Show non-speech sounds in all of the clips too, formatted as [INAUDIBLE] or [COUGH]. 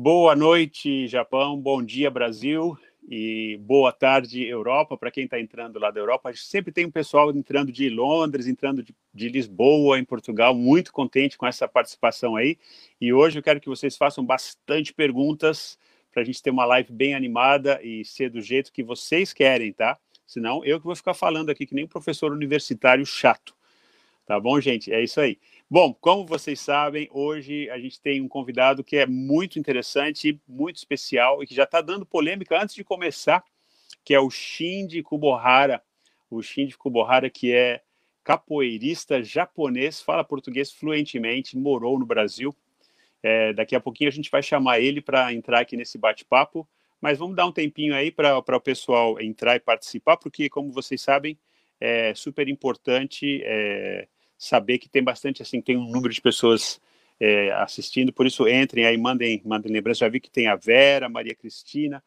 Boa noite, Japão. Bom dia, Brasil. E boa tarde, Europa. Para quem está entrando lá da Europa, a gente sempre tem um pessoal entrando de Londres, entrando de, de, Lisboa, em Portugal. Muito contente com essa participação aí. E hoje eu quero que vocês façam bastante perguntas para a gente ter uma live bem animada e ser do jeito que vocês querem, tá? Senão eu que vou ficar falando aqui que nem um professor universitário chato. Tá bom, gente? É isso aí. Bom, como vocês sabem, hoje a gente tem um convidado que é muito interessante, muito especial e que já está dando polêmica antes de começar, que é o Shinji Kubohara. O Shinji Kubohara, que é capoeirista japonês, fala português fluentemente, morou no Brasil. É, daqui a pouquinho a gente vai chamar ele para entrar aqui nesse bate-papo, mas vamos dar um tempinho aí para o pessoal entrar e participar, porque, como vocês sabem, é super importante. É, saber que tem bastante, assim, tem um número de pessoas é, assistindo, por isso entrem aí, mandem, mandem lembrança. Já vi que tem a Vera, Maria Cristina,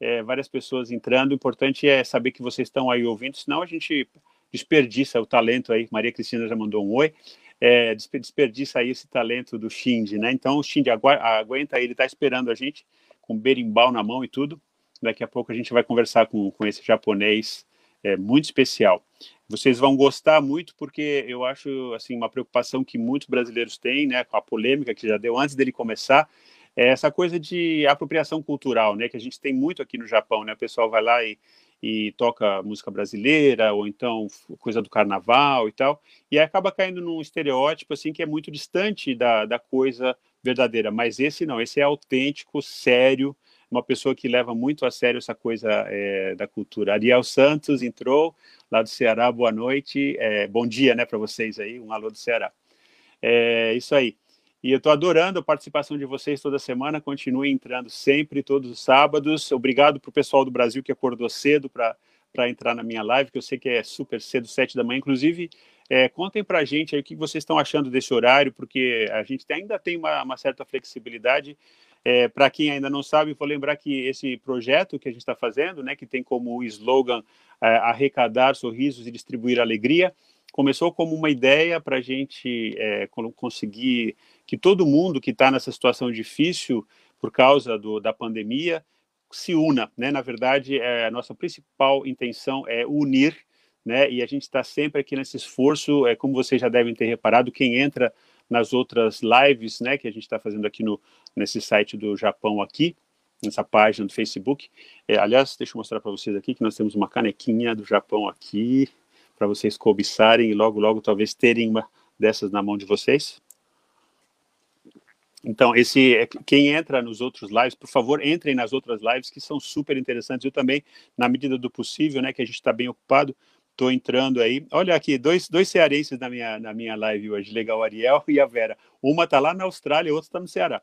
é, várias pessoas entrando. O importante é saber que vocês estão aí ouvindo, senão a gente desperdiça o talento aí. Maria Cristina já mandou um oi. É, desperdiça aí esse talento do Shindy, né? Então o Shindy aguenta, ele está esperando a gente com berimbau na mão e tudo. Daqui a pouco a gente vai conversar com, com esse japonês é, muito especial. Vocês vão gostar muito porque eu acho assim uma preocupação que muitos brasileiros têm, né, com a polêmica que já deu antes dele começar, é essa coisa de apropriação cultural, né, que a gente tem muito aqui no Japão, né? O pessoal vai lá e, e toca música brasileira ou então coisa do carnaval e tal, e acaba caindo num estereótipo assim que é muito distante da, da coisa verdadeira. Mas esse não, esse é autêntico, sério, uma pessoa que leva muito a sério essa coisa é, da cultura. Ariel Santos entrou lá do Ceará, boa noite, é, bom dia, né, para vocês aí, um alô do Ceará. É isso aí. E eu estou adorando a participação de vocês toda semana. Continue entrando sempre, todos os sábados. Obrigado para o pessoal do Brasil que acordou cedo para entrar na minha live, que eu sei que é super cedo, sete da manhã. Inclusive, é, contem para a gente aí o que vocês estão achando desse horário, porque a gente ainda tem uma, uma certa flexibilidade. É, para quem ainda não sabe, vou lembrar que esse projeto que a gente está fazendo, né, que tem como slogan é, arrecadar sorrisos e distribuir alegria, começou como uma ideia para a gente é, conseguir que todo mundo que está nessa situação difícil por causa do, da pandemia se una. Né? Na verdade, é, a nossa principal intenção é unir, né? e a gente está sempre aqui nesse esforço, é, como vocês já devem ter reparado, quem entra nas outras lives, né, que a gente está fazendo aqui no nesse site do Japão aqui, nessa página do Facebook. É, aliás, deixa eu mostrar para vocês aqui que nós temos uma canequinha do Japão aqui para vocês cobiçarem e logo logo talvez terem uma dessas na mão de vocês. Então, esse é, quem entra nos outros lives, por favor, entrem nas outras lives que são super interessantes. Eu também, na medida do possível, né, que a gente está bem ocupado, Estou entrando aí. Olha aqui, dois, dois cearenses na minha, na minha live hoje. Legal, Ariel e a Vera. Uma está lá na Austrália, outra está no Ceará.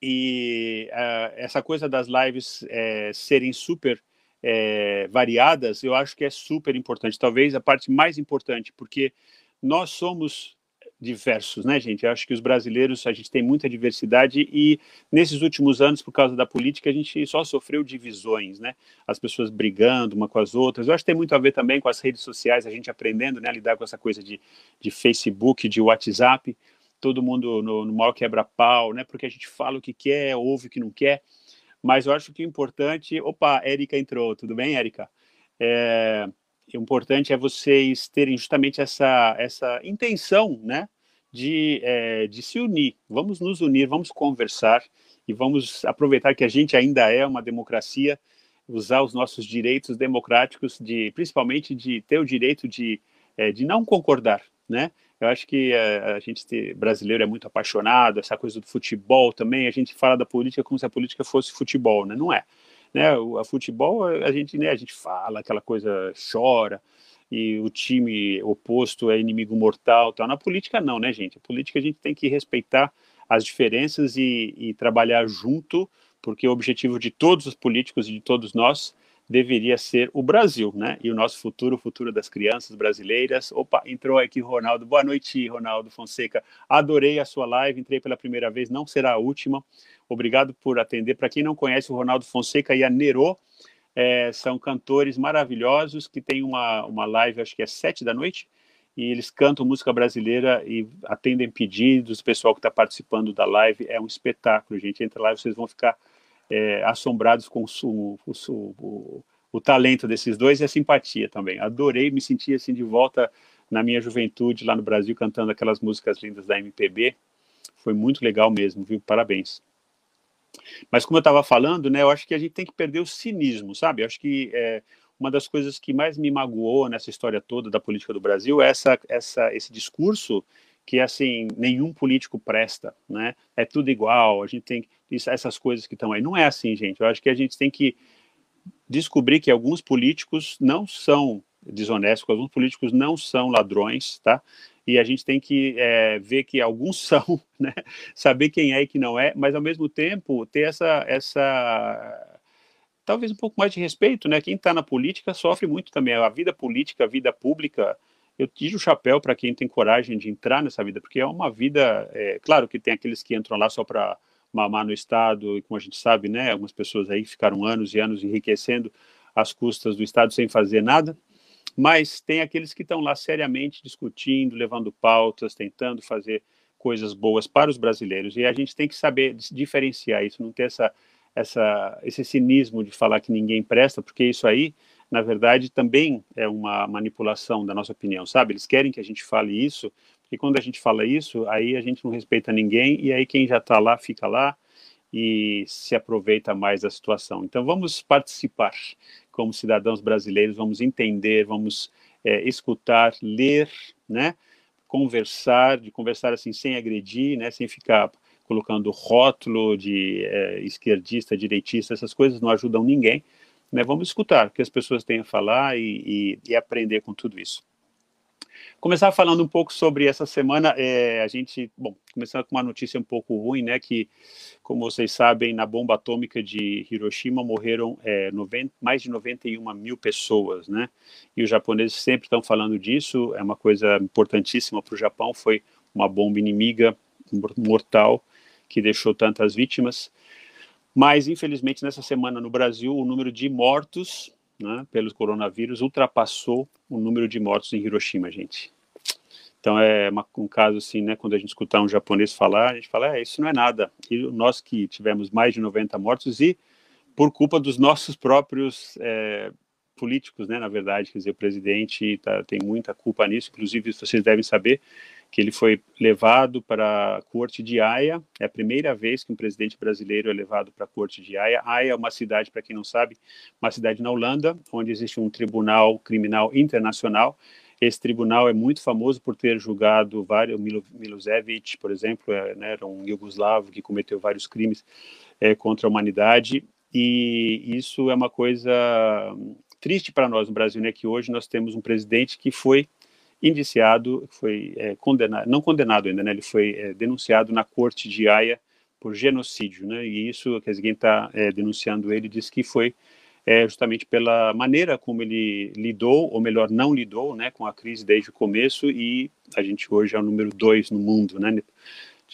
E uh, essa coisa das lives é, serem super é, variadas, eu acho que é super importante. Talvez a parte mais importante, porque nós somos diversos, né, gente? Eu acho que os brasileiros, a gente tem muita diversidade e nesses últimos anos, por causa da política, a gente só sofreu divisões, né? As pessoas brigando uma com as outras. Eu acho que tem muito a ver também com as redes sociais, a gente aprendendo, né, a lidar com essa coisa de, de Facebook, de WhatsApp, todo mundo no, no quebra-pau, né? Porque a gente fala o que quer, ouve o que não quer. Mas eu acho que o importante... Opa, Érica entrou. Tudo bem, Érica? É, o importante é vocês terem justamente essa, essa intenção, né, de, é, de se unir. Vamos nos unir, vamos conversar e vamos aproveitar que a gente ainda é uma democracia, usar os nossos direitos democráticos, de principalmente de ter o direito de, é, de não concordar, né? Eu acho que a, é, a gente brasileiro é muito apaixonado, essa coisa do futebol também, a gente fala da política como se a política fosse futebol, né? Não é né? O a futebol a gente, né, a gente fala aquela coisa chora e o time oposto é inimigo mortal, tal. Na política não, né, gente? A política a gente tem que respeitar as diferenças e, e trabalhar junto, porque o objetivo de todos os políticos e de todos nós deveria ser o Brasil, né? E o nosso futuro, o futuro das crianças brasileiras. Opa, entrou aqui Ronaldo. Boa noite, Ronaldo Fonseca. Adorei a sua live, entrei pela primeira vez, não será a última. Obrigado por atender. Para quem não conhece, o Ronaldo Fonseca e a Nero é, são cantores maravilhosos que têm uma, uma live, acho que é sete da noite, e eles cantam música brasileira e atendem pedidos, o pessoal que está participando da live é um espetáculo, gente. Entra lá vocês vão ficar é, assombrados com o, o, o, talento desses dois e a simpatia também. Adorei, me senti assim de volta na minha juventude lá no Brasil cantando aquelas músicas lindas da MPB. Foi muito legal mesmo, viu? Parabéns. Mas como eu estava falando, né, eu acho que a gente tem que perder o cinismo, sabe? Eu acho que é, uma das coisas que mais me magoou nessa história toda da política do Brasil é essa, essa, esse discurso que assim nenhum político presta, né? É tudo igual. A gente tem isso, essas coisas que estão aí. Não é assim, gente. Eu acho que a gente tem que descobrir que alguns políticos não são desonestos, alguns políticos não são ladrões, tá? E a gente tem que é, ver que alguns [LAUGHS] são, né? Saber quem é e quem não é, mas ao mesmo tempo ter essa essa talvez um pouco mais de respeito, né? Quem está na política sofre muito também. A vida política, a vida pública, eu tiro o chapéu para quem tem coragem de entrar nessa vida, porque é uma vida, é, claro que tem aqueles que entram lá só para mamar no Estado, e como a gente sabe, né, algumas pessoas aí ficaram anos e anos enriquecendo às custas do Estado sem fazer nada, mas tem aqueles que estão lá seriamente discutindo, levando pautas, tentando fazer coisas boas para os brasileiros, e a gente tem que saber diferenciar isso, não ter essa essa, esse cinismo de falar que ninguém presta, porque isso aí, na verdade, também é uma manipulação da nossa opinião, sabe? Eles querem que a gente fale isso, porque quando a gente fala isso, aí a gente não respeita ninguém, e aí quem já está lá fica lá e se aproveita mais da situação. Então vamos participar como cidadãos brasileiros, vamos entender, vamos é, escutar, ler, né? Conversar, de conversar assim sem agredir, né? Sem ficar colocando rótulo de é, esquerdista, direitista, essas coisas não ajudam ninguém. Né? Vamos escutar o que as pessoas têm a falar e, e, e aprender com tudo isso. Começar falando um pouco sobre essa semana, é, a gente, bom, começando com uma notícia um pouco ruim, né, que, como vocês sabem, na bomba atômica de Hiroshima morreram é, 90, mais de 91 mil pessoas, né, e os japoneses sempre estão falando disso, é uma coisa importantíssima para o Japão, foi uma bomba inimiga mortal que deixou tantas vítimas. Mas, infelizmente, nessa semana no Brasil, o número de mortos né, pelo coronavírus ultrapassou o número de mortos em Hiroshima, gente. Então, é uma, um caso assim, né, quando a gente escutar um japonês falar, a gente fala, é, isso não é nada. E nós que tivemos mais de 90 mortos e por culpa dos nossos próprios é, políticos, né, na verdade, quer dizer, o presidente tá, tem muita culpa nisso, inclusive vocês devem saber que ele foi levado para a corte de Haia, é a primeira vez que um presidente brasileiro é levado para a corte de Haia. Haia é uma cidade, para quem não sabe, uma cidade na Holanda, onde existe um tribunal criminal internacional. Esse tribunal é muito famoso por ter julgado vários, Milo, Milosevic, por exemplo, é, né, era um iugoslavo que cometeu vários crimes é, contra a humanidade, e isso é uma coisa triste para nós no Brasil, né, que hoje nós temos um presidente que foi indiciado, foi é, condenado, não condenado ainda, né, ele foi é, denunciado na corte de Haia por genocídio, né, e isso, quer dizer, quem está é, denunciando ele diz que foi é, justamente pela maneira como ele lidou, ou melhor, não lidou, né, com a crise desde o começo, e a gente hoje é o número dois no mundo, né,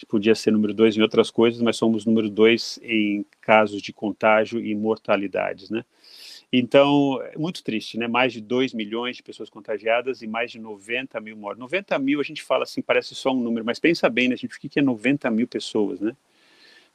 podia ser número dois em outras coisas, mas somos número dois em casos de contágio e mortalidades, né, então, é muito triste, né? Mais de 2 milhões de pessoas contagiadas e mais de 90 mil mortos. 90 mil, a gente fala assim, parece só um número, mas pensa bem, né, gente? O que é 90 mil pessoas, né?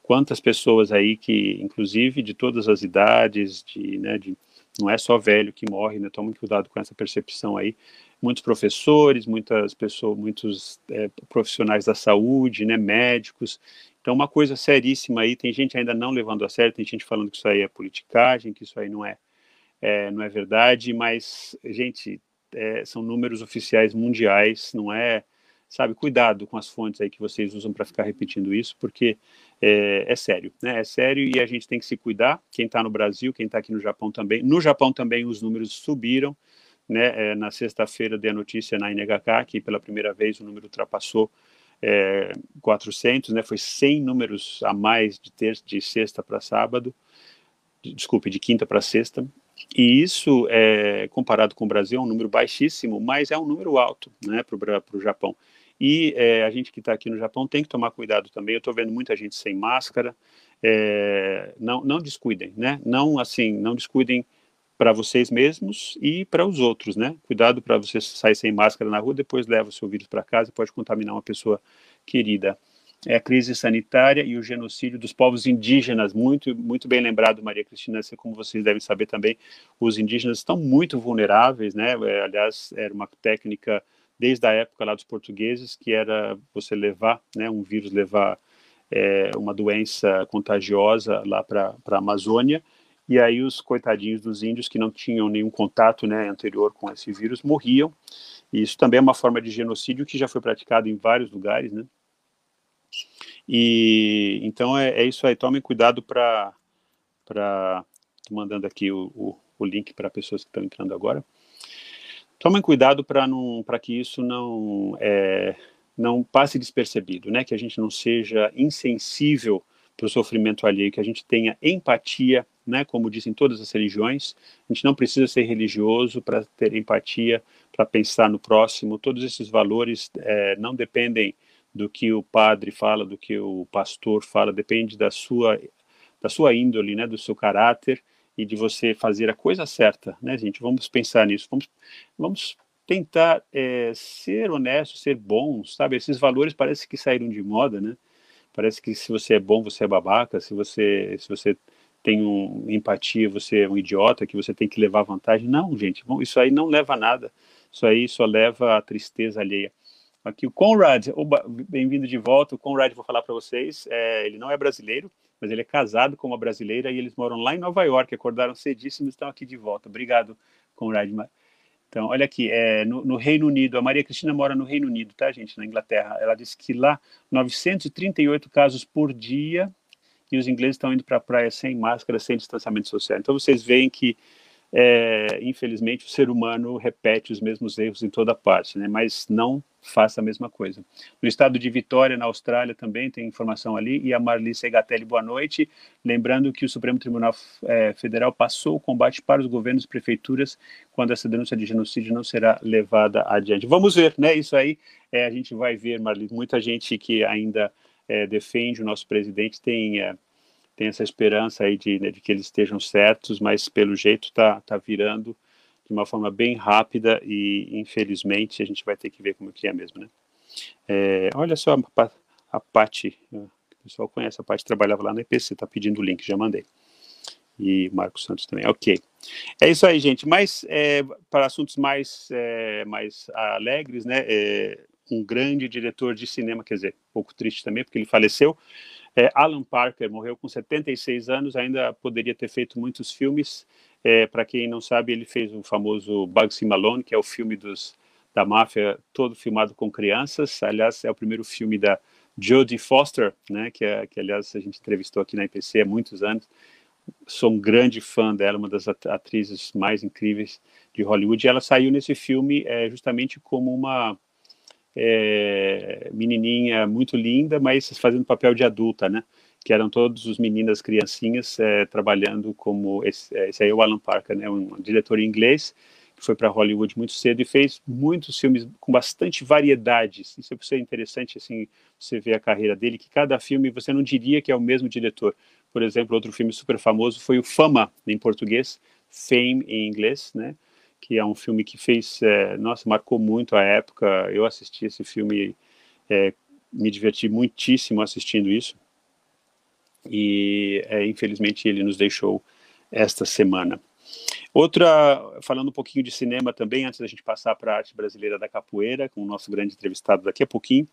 Quantas pessoas aí que, inclusive, de todas as idades, de, né, de, não é só velho que morre, né? Tome cuidado com essa percepção aí. Muitos professores, muitas pessoas, muitos é, profissionais da saúde, né, médicos. Então, uma coisa seríssima aí. Tem gente ainda não levando a sério, tem gente falando que isso aí é politicagem, que isso aí não é é, não é verdade, mas, gente, é, são números oficiais mundiais, não é, sabe, cuidado com as fontes aí que vocês usam para ficar repetindo isso, porque é, é, sério, né, é sério e a gente tem que se cuidar, quem está no Brasil, quem está aqui no Japão também, no Japão também os números subiram, né, é, na sexta-feira dei a notícia na NHK que pela primeira vez o número ultrapassou é, 400, né, foi 100 números a mais de, ter, de sexta para sábado, desculpe, de quinta para sexta, e isso, é, comparado com o Brasil, é um número baixíssimo, mas é um número alto né, para o Japão. E é, a gente que está aqui no Japão tem que tomar cuidado também. Eu estou vendo muita gente sem máscara. É, não, não descuidem, né? Não assim, não descuidem para vocês mesmos e para os outros, né? Cuidado para você sair sem máscara na rua, depois leva o seu vírus para casa e pode contaminar uma pessoa querida. É a crise sanitária e o genocídio dos povos indígenas, muito muito bem lembrado, Maria Cristina, assim como vocês devem saber também, os indígenas estão muito vulneráveis, né? É, aliás, era uma técnica desde a época lá dos portugueses que era você levar, né, um vírus levar é, uma doença contagiosa lá para a Amazônia e aí os coitadinhos dos índios que não tinham nenhum contato né, anterior com esse vírus morriam. E isso também é uma forma de genocídio que já foi praticado em vários lugares, né? E então é, é isso aí. Tomem cuidado para para mandando aqui o, o, o link para pessoas que estão entrando agora. Tomem cuidado para não para que isso não é, não passe despercebido, né? Que a gente não seja insensível para o sofrimento alheio, que a gente tenha empatia, né, como dizem todas as religiões. A gente não precisa ser religioso para ter empatia, para pensar no próximo. Todos esses valores é, não dependem do que o padre fala, do que o pastor fala, depende da sua da sua índole, né, do seu caráter e de você fazer a coisa certa, né, gente? Vamos pensar nisso. Vamos, vamos tentar é, ser honesto, ser bons, sabe? Esses valores parece que saíram de moda, né? Parece que se você é bom, você é babaca, se você, se você tem um, empatia, você é um idiota, que você tem que levar vantagem. Não, gente, bom, isso aí não leva a nada. Isso aí só leva a tristeza alheia. Aqui o Conrad, bem-vindo de volta. O Conrad, vou falar para vocês, é, ele não é brasileiro, mas ele é casado com uma brasileira e eles moram lá em Nova York, acordaram cedíssimo e estão aqui de volta. Obrigado, Conrad. Então, olha aqui, é, no, no, Reino Unido, a Maria Cristina mora no Reino Unido, tá, gente, na Inglaterra. Ela disse que lá, 938 casos por dia, e os ingleses estão indo para a praia sem máscara, sem distanciamento social. Então, vocês veem que, é, infelizmente, o ser humano repete os mesmos erros em toda parte, né? mas não faça a mesma coisa. No estado de Vitória, na Austrália, também tem informação ali, e a Marli Segatelli, boa noite. Lembrando que o Supremo Tribunal é, Federal passou o combate para os governos e prefeituras quando essa denúncia de genocídio não será levada adiante. Vamos ver, né? Isso aí é, a gente vai ver, Marli. Muita gente que ainda é, defende o nosso presidente tem, é, tem essa esperança aí de, né, de que eles estejam certos, mas pelo jeito está tá virando de uma forma bem rápida e, infelizmente, a gente vai ter que ver como que é mesmo, né? É, olha só a, a o pessoal conhece a Paty, trabalhava lá na EPC, tá pedindo o link, já mandei. E Marcos Santos também, ok. É isso aí, gente, mas é, para assuntos mais, é, mais alegres, né, é, um grande diretor de cinema, quer dizer, um pouco triste também, porque ele faleceu, é, Alan Parker morreu com 76 anos, ainda poderia ter feito muitos filmes, é, Para quem não sabe, ele fez o famoso Bugsy Malone, que é o filme dos, da máfia, todo filmado com crianças. Aliás, é o primeiro filme da Jodie Foster, né, que, é, que aliás a gente entrevistou aqui na IPC há muitos anos. Sou um grande fã dela, uma das atrizes mais incríveis de Hollywood. Ela saiu nesse filme é, justamente como uma é, menininha muito linda, mas fazendo papel de adulta, né? que eram todos os meninas criancinhas é, trabalhando como esse, é, esse aí é o Alan Parker, né, um diretor inglês que foi para Hollywood muito cedo e fez muitos filmes com bastante variedades. Isso é interessante assim, você ver a carreira dele, que cada filme você não diria que é o mesmo diretor. Por exemplo, outro filme super famoso foi o Fama em português, Fame em inglês, né? Que é um filme que fez, é, nossa, marcou muito a época. Eu assisti esse filme, é, me diverti muitíssimo assistindo isso e é, infelizmente ele nos deixou esta semana. Outra, falando um pouquinho de cinema também, antes da gente passar para a arte brasileira da capoeira, com o nosso grande entrevistado daqui a pouquinho,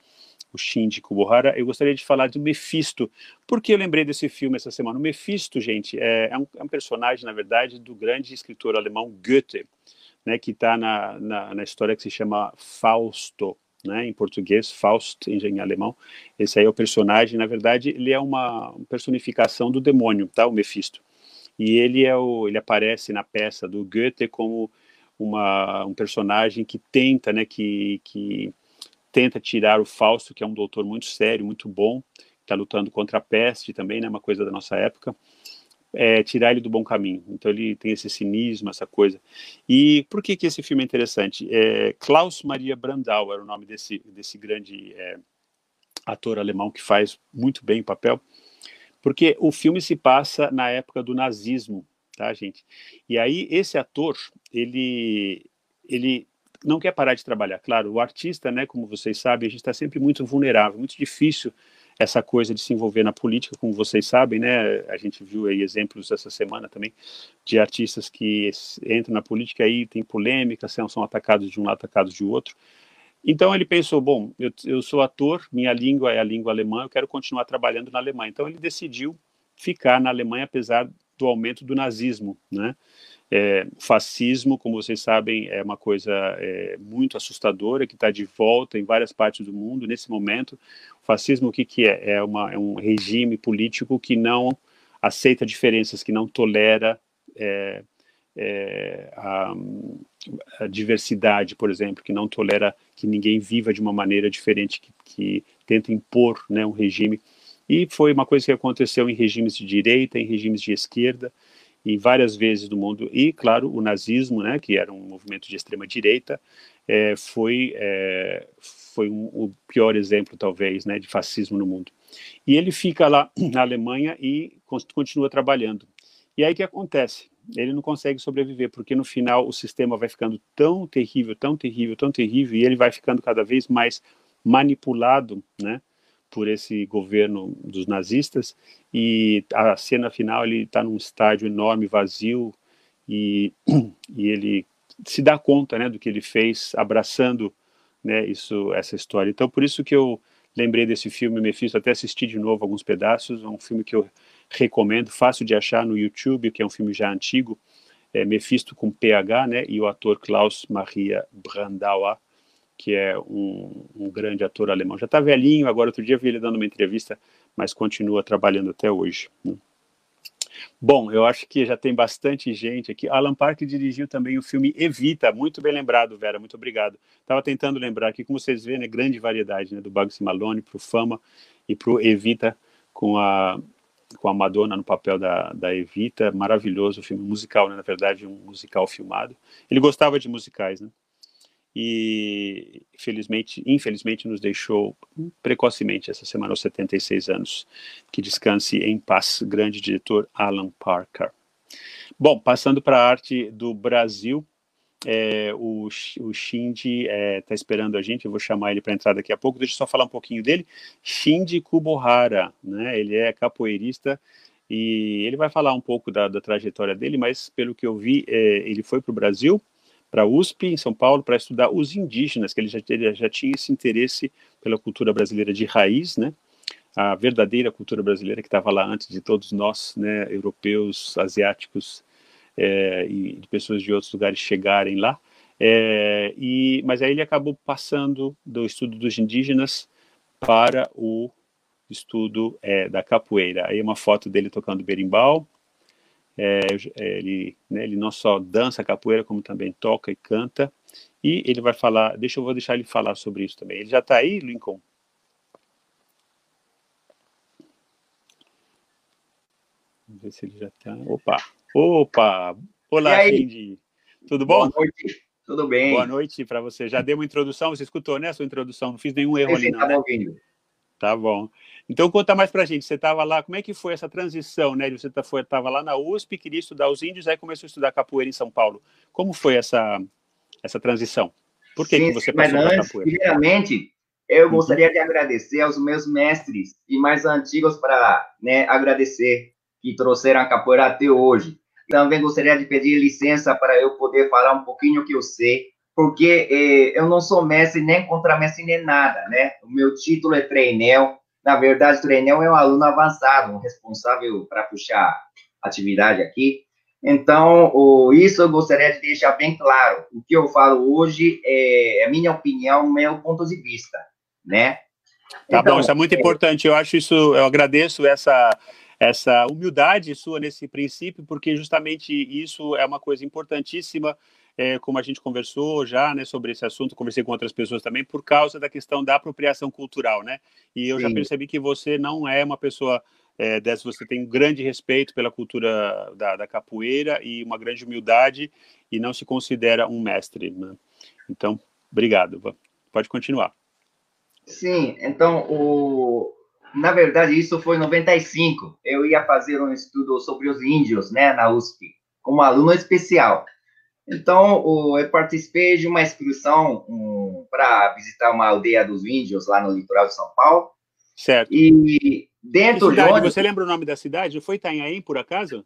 o Shinji Kubohara, eu gostaria de falar do Mephisto. Por que eu lembrei desse filme essa semana? O Mephisto, gente, é, é, um, é um, personagem, na verdade, do grande escritor alemão Goethe, né, que está na, na, na história que se chama Fausto né, em português, Faust em, alemão. Esse aí é o personagem, na verdade, ele é uma personificação do demônio, tá, o Mephisto. E ele é o, ele aparece na peça do Goethe como uma, um personagem que tenta, né, que, que tenta tirar o Fausto, que é um doutor muito sério, muito bom, está lutando contra a peste também, né, uma coisa da nossa época é, tirar ele do bom caminho. Então ele tem esse cinismo, essa coisa. E por que, que esse filme é interessante? É, Klaus Maria Brandau era o nome desse, desse grande é, ator alemão que faz muito bem o papel, porque o filme se passa na época do nazismo, tá, gente? E aí esse ator, ele, ele não quer parar de trabalhar. Claro, o artista, né, como vocês sabem, a gente está sempre muito vulnerável, muito difícil essa coisa de se envolver na política, como vocês sabem, né? A gente viu aí exemplos essa semana também de artistas que entram na política aí tem polêmica, são, são atacados de um lado, atacados de outro. Então ele pensou, bom, eu, eu sou ator, minha língua é a língua alemã, eu quero continuar trabalhando na Alemanha. Então ele decidiu ficar na Alemanha apesar do aumento do nazismo, né? É, fascismo, como vocês sabem, é uma coisa é, muito assustadora que está de volta em várias partes do mundo nesse momento. O fascismo, o que, que é? É, uma, é um regime político que não aceita diferenças, que não tolera é, é, a, a, diversidade, por exemplo, que não tolera que ninguém viva de uma maneira diferente, que, que tenta impor né, um regime. E foi uma coisa que aconteceu em regimes de direita, em regimes de esquerda, e várias vezes no mundo. E, claro, o nazismo, né, que era um movimento de extrema direita, é, foi é, foi um, o pior exemplo, talvez, né, de fascismo no mundo. E ele fica lá [CLEARS THROAT] na Alemanha e continua trabalhando. E aí o que acontece? Ele não consegue sobreviver, porque no final o sistema vai ficando tão terrível, tão terrível, tão terrível, e ele vai ficando cada vez mais manipulado, né, por esse governo dos nazistas e a cena final ele está num estádio enorme vazio e, [CLEARS THROAT] e ele se dá conta né do que ele fez abraçando né isso essa história. Então por isso que eu lembrei desse filme me fiz até assistir de novo alguns pedaços é um filme que eu recomendo fácil de achar no YouTube que é um filme já antigo é Mephisto com PH né e o ator Klaus Maria Brandauer que é um, um grande ator alemão. Já está velhinho, agora outro dia vi ele dando uma entrevista, mas continua trabalhando até hoje. Né? Bom, eu acho que já tem bastante gente aqui. Alan Park dirigiu também o filme Evita, muito bem lembrado, Vera, muito obrigado. Estava tentando lembrar aqui, como vocês veem, né, grande variedade, né, do Bugsy Malone para o Fama e para o Evita com a com a Madonna no papel da, da Evita, maravilhoso o filme musical, né, na verdade, um musical filmado. Ele gostava de musicais, né? E felizmente, infelizmente nos deixou precocemente essa semana aos 76 anos. Que descanse em paz, grande diretor Alan Parker. Bom, passando para a arte do Brasil, é, o, o Shinji está é, tá esperando a gente, eu vou chamar ele para entrar daqui a pouco, deixa eu só falar um pouquinho dele. Shinji Kubohara, né, ele é capoeirista e ele vai falar um pouco da, da trajetória dele, mas pelo que eu vi, é, ele foi para o Brasil, para a USP, em São Paulo, para estudar os indígenas, que ele já, ele já tinha esse interesse pela cultura brasileira de raiz, né? a verdadeira cultura brasileira que estava lá antes de todos nós, né, europeus, asiáticos é, e de pessoas de outros lugares chegarem lá. É, e, mas aí ele acabou passando do estudo dos indígenas para o estudo é, da capoeira. Aí uma foto dele tocando berimbau, é, é, ele, né, ele não só dança capoeira, como também toca e canta. E ele vai falar, deixa eu vou deixar ele falar sobre isso também. Ele já está aí, Lincoln? Vamos ver se ele já está. Opa! Opa! Olá, Cindy. Tudo bom? Boa noite. Tudo bem. Boa noite para você. Já deu uma introdução? Você escutou, né, a sua introdução? Não fiz nenhum erro ali, não, né? ouvindo. Tá bom. Então conta mais para a gente. Você estava lá, como é que foi essa transição, né? Você estava tá, lá na USP, queria estudar os índios, aí começou a estudar capoeira em São Paulo. Como foi essa essa transição? Por que, Sim, que você passou para capoeira? Primeiramente, eu uhum. gostaria de agradecer aos meus mestres e mais antigos para né, agradecer que trouxeram a capoeira até hoje. Também gostaria de pedir licença para eu poder falar um pouquinho o que eu sei porque eh, eu não sou mestre nem contramestre nem nada, né? O meu título é treinel. Na verdade, treinel é um aluno avançado, um responsável para puxar atividade aqui. Então, o, isso eu gostaria de deixar bem claro. O que eu falo hoje é, é minha opinião, meu ponto de vista, né? Tá então, bom, isso é muito é... importante. Eu acho isso, eu agradeço essa essa humildade sua nesse princípio, porque justamente isso é uma coisa importantíssima é, como a gente conversou já, né, sobre esse assunto, conversei com outras pessoas também, por causa da questão da apropriação cultural, né? E eu Sim. já percebi que você não é uma pessoa é, dessa, você tem um grande respeito pela cultura da, da, capoeira e uma grande humildade e não se considera um mestre, né? Então, obrigado. Pode continuar. Sim, então, o... na verdade, isso foi em 95. Eu ia fazer um estudo sobre os índios, né, na USP. como aluno especial. Então, eu participei de uma excursão um, para visitar uma aldeia dos índios lá no litoral de São Paulo. Certo. E dentro de onde... Você lembra o nome da cidade? Foi Itanhaém, por acaso?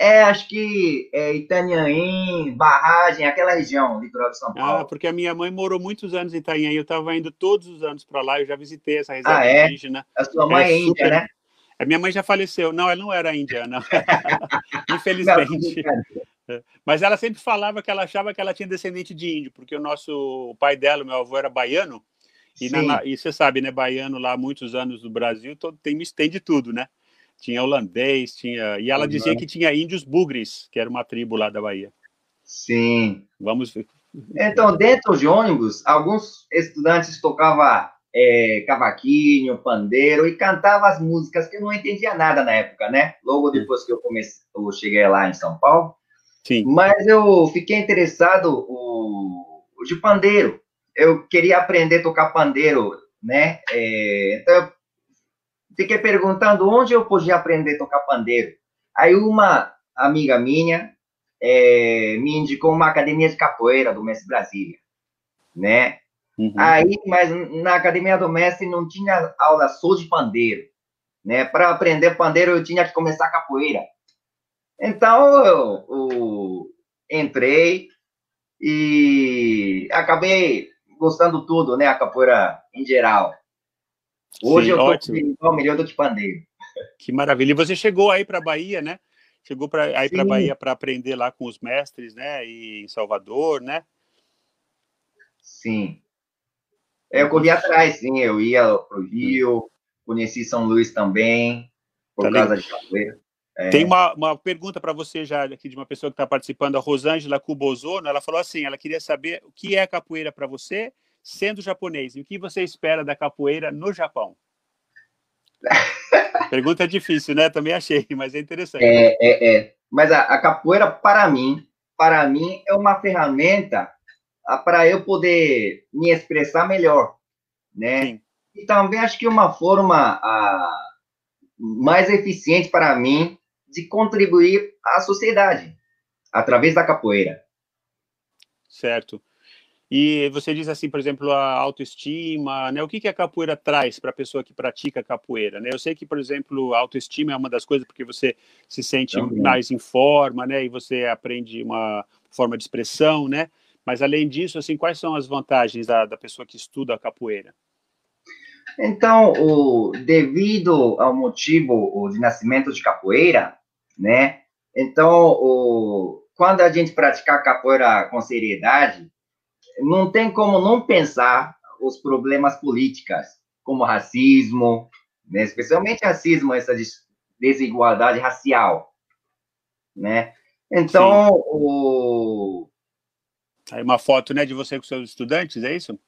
É, acho que é Itanhaém, Barragem, aquela região, litoral de São Paulo. Ah, porque a minha mãe morou muitos anos em Itanhaém, eu estava indo todos os anos para lá, eu já visitei essa reserva ah, é? indígena. A sua mãe é, é índia, super... né? A minha mãe já faleceu. Não, ela não era indiana. [LAUGHS] [LAUGHS] Infelizmente. Não, Mas ela sempre falava que ela achava que ela tinha descendente de índio, porque o nosso o pai dela, meu avô, era baiano. E, na, e você sabe, né? Baiano lá, muitos anos no Brasil, todo, tem, tem de tudo, né? Tinha holandês, tinha. E ela uhum. dizia que tinha índios bugres, que era uma tribo lá da Bahia. Sim. Vamos ver. Então, dentro de ônibus, alguns estudantes tocavam é, cavaquinho, pandeiro e cantava as músicas que eu não entendia nada na época, né? Logo depois que eu comecei, eu cheguei lá em São Paulo. Sim. Mas eu fiquei interessado o, o de pandeiro. Eu queria aprender a tocar pandeiro, né? É, então eu fiquei perguntando onde eu podia aprender a tocar pandeiro. Aí uma amiga minha é, me indicou uma academia de capoeira do Mestre Brasília, né? Uhum. Aí, mas na academia do mestre não tinha aula só de pandeiro, né? Para aprender pandeiro eu tinha que começar capoeira. Então eu, eu entrei e acabei gostando tudo, né? A capoeira em geral. Hoje Sim, eu tô melhor do que pandeiro. Que maravilha! E você chegou aí para Bahia, né? Chegou para aí para Bahia para aprender lá com os mestres, né? E em Salvador, né? Sim. É, eu corri atrás, sim. Eu ia para o Rio, conheci São Luís também, por tá causa de capoeira. É. Tem uma, uma pergunta para você já aqui de uma pessoa que está participando, a Rosângela Cubozono. Ela falou assim: ela queria saber o que é capoeira para você, sendo japonês, e o que você espera da capoeira no Japão. [LAUGHS] Pergunta difícil, né? Também achei, mas é interessante. É, é, é. Mas a, a capoeira, para mim, para mim, é uma ferramenta para eu poder me expressar melhor, né? Sim. E também acho que uma forma a, mais eficiente para mim de contribuir à sociedade através da capoeira. Certo. E você diz assim, por exemplo, a autoestima, né? O que, que a capoeira traz para a pessoa que pratica capoeira, né? Eu sei que, por exemplo, a autoestima é uma das coisas porque você se sente Também. mais em forma, né? E você aprende uma forma de expressão, né? Mas, além disso, assim, quais são as vantagens da, da pessoa que estuda a capoeira? Então, o, devido ao motivo o, de nascimento de capoeira, né? Então, o, quando a gente praticar capoeira com seriedade, não tem como não pensar os problemas políticos, como racismo, né? especialmente racismo, essa desigualdade racial, né? Então, o, Aí uma foto, né, de você com seus estudantes, é isso?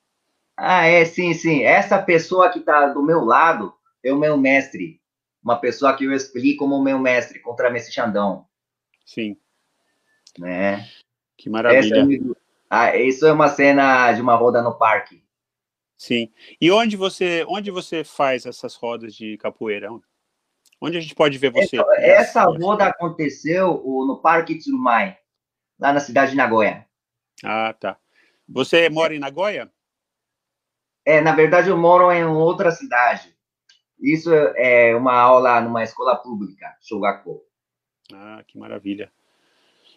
Ah, é, sim, sim. Essa pessoa que está do meu lado é o meu mestre. Uma pessoa que eu explico como meu mestre, contra Messi Xandão. Sim. Né? Que maravilha. Essa, ah, isso é uma cena de uma roda no parque. Sim. E onde você, onde você faz essas rodas de capoeira? Onde a gente pode ver você? Então, essa roda aconteceu no Parque Tsurumai, lá na cidade de Nagoya. Ah, tá. Você mora em Nagoya? É, na verdade, eu moro em outra cidade. Isso é uma aula numa escola pública, Shogako. Ah, que maravilha.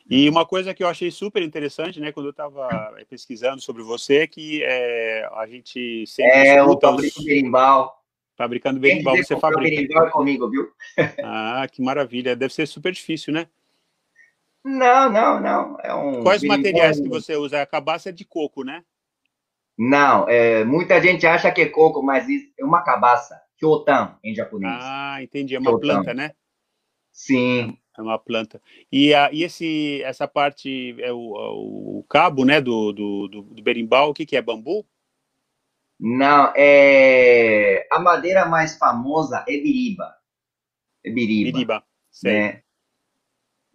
E uma coisa que eu achei super interessante, né, quando eu estava pesquisando sobre você, é que é, a gente sempre é, escuta... É, o Fabrico Berimbau. Fabricando berimbau, você fabrica. berimbau comigo, viu? [LAUGHS] ah, que maravilha. Deve ser super difícil, né? Não, não, não. É um Quais materiais que você usa? A cabaça é de coco, né? Não, é, muita gente acha que é coco, mas é uma cabaça. Kyotan, em japonês. Ah, entendi. É uma Kyotan. planta, né? Sim. É uma planta. E, a, e esse, essa parte, é o, o cabo, né, do, do, do, berimbau, o que, que é? Bambu? Não, é... a madeira mais famosa é biriba. É biriba. Biriba. Né?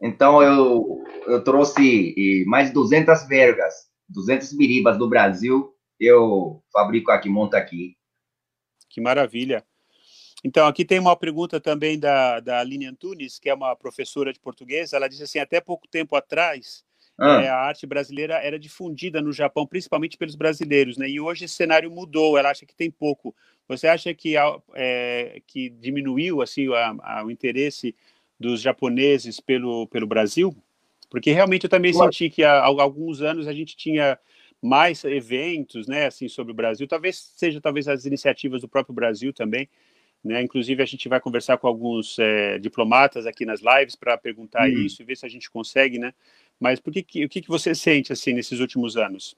Então, eu, eu trouxe mais de 200 vergas, 200 biribas do Brasil, eu fabrico aqui, monto aqui. Que maravilha. Então, aqui tem uma pergunta também da, da Aline Antunes, que é uma professora de português. Ela disse assim: até pouco tempo atrás, ah. é, a arte brasileira era difundida no Japão, principalmente pelos brasileiros, né? E hoje esse cenário mudou. Ela acha que tem pouco. Você acha que, é, que diminuiu assim a, a, o interesse dos japoneses pelo, pelo Brasil? Porque realmente eu também claro. senti que há, há alguns anos a gente tinha mais eventos, né, assim, sobre o Brasil. Talvez seja talvez as iniciativas do próprio Brasil também. Né? Inclusive, a gente vai conversar com alguns é, diplomatas aqui nas lives para perguntar hum. isso e ver se a gente consegue, né? Mas por que, que, o que, que você sente assim nesses últimos anos?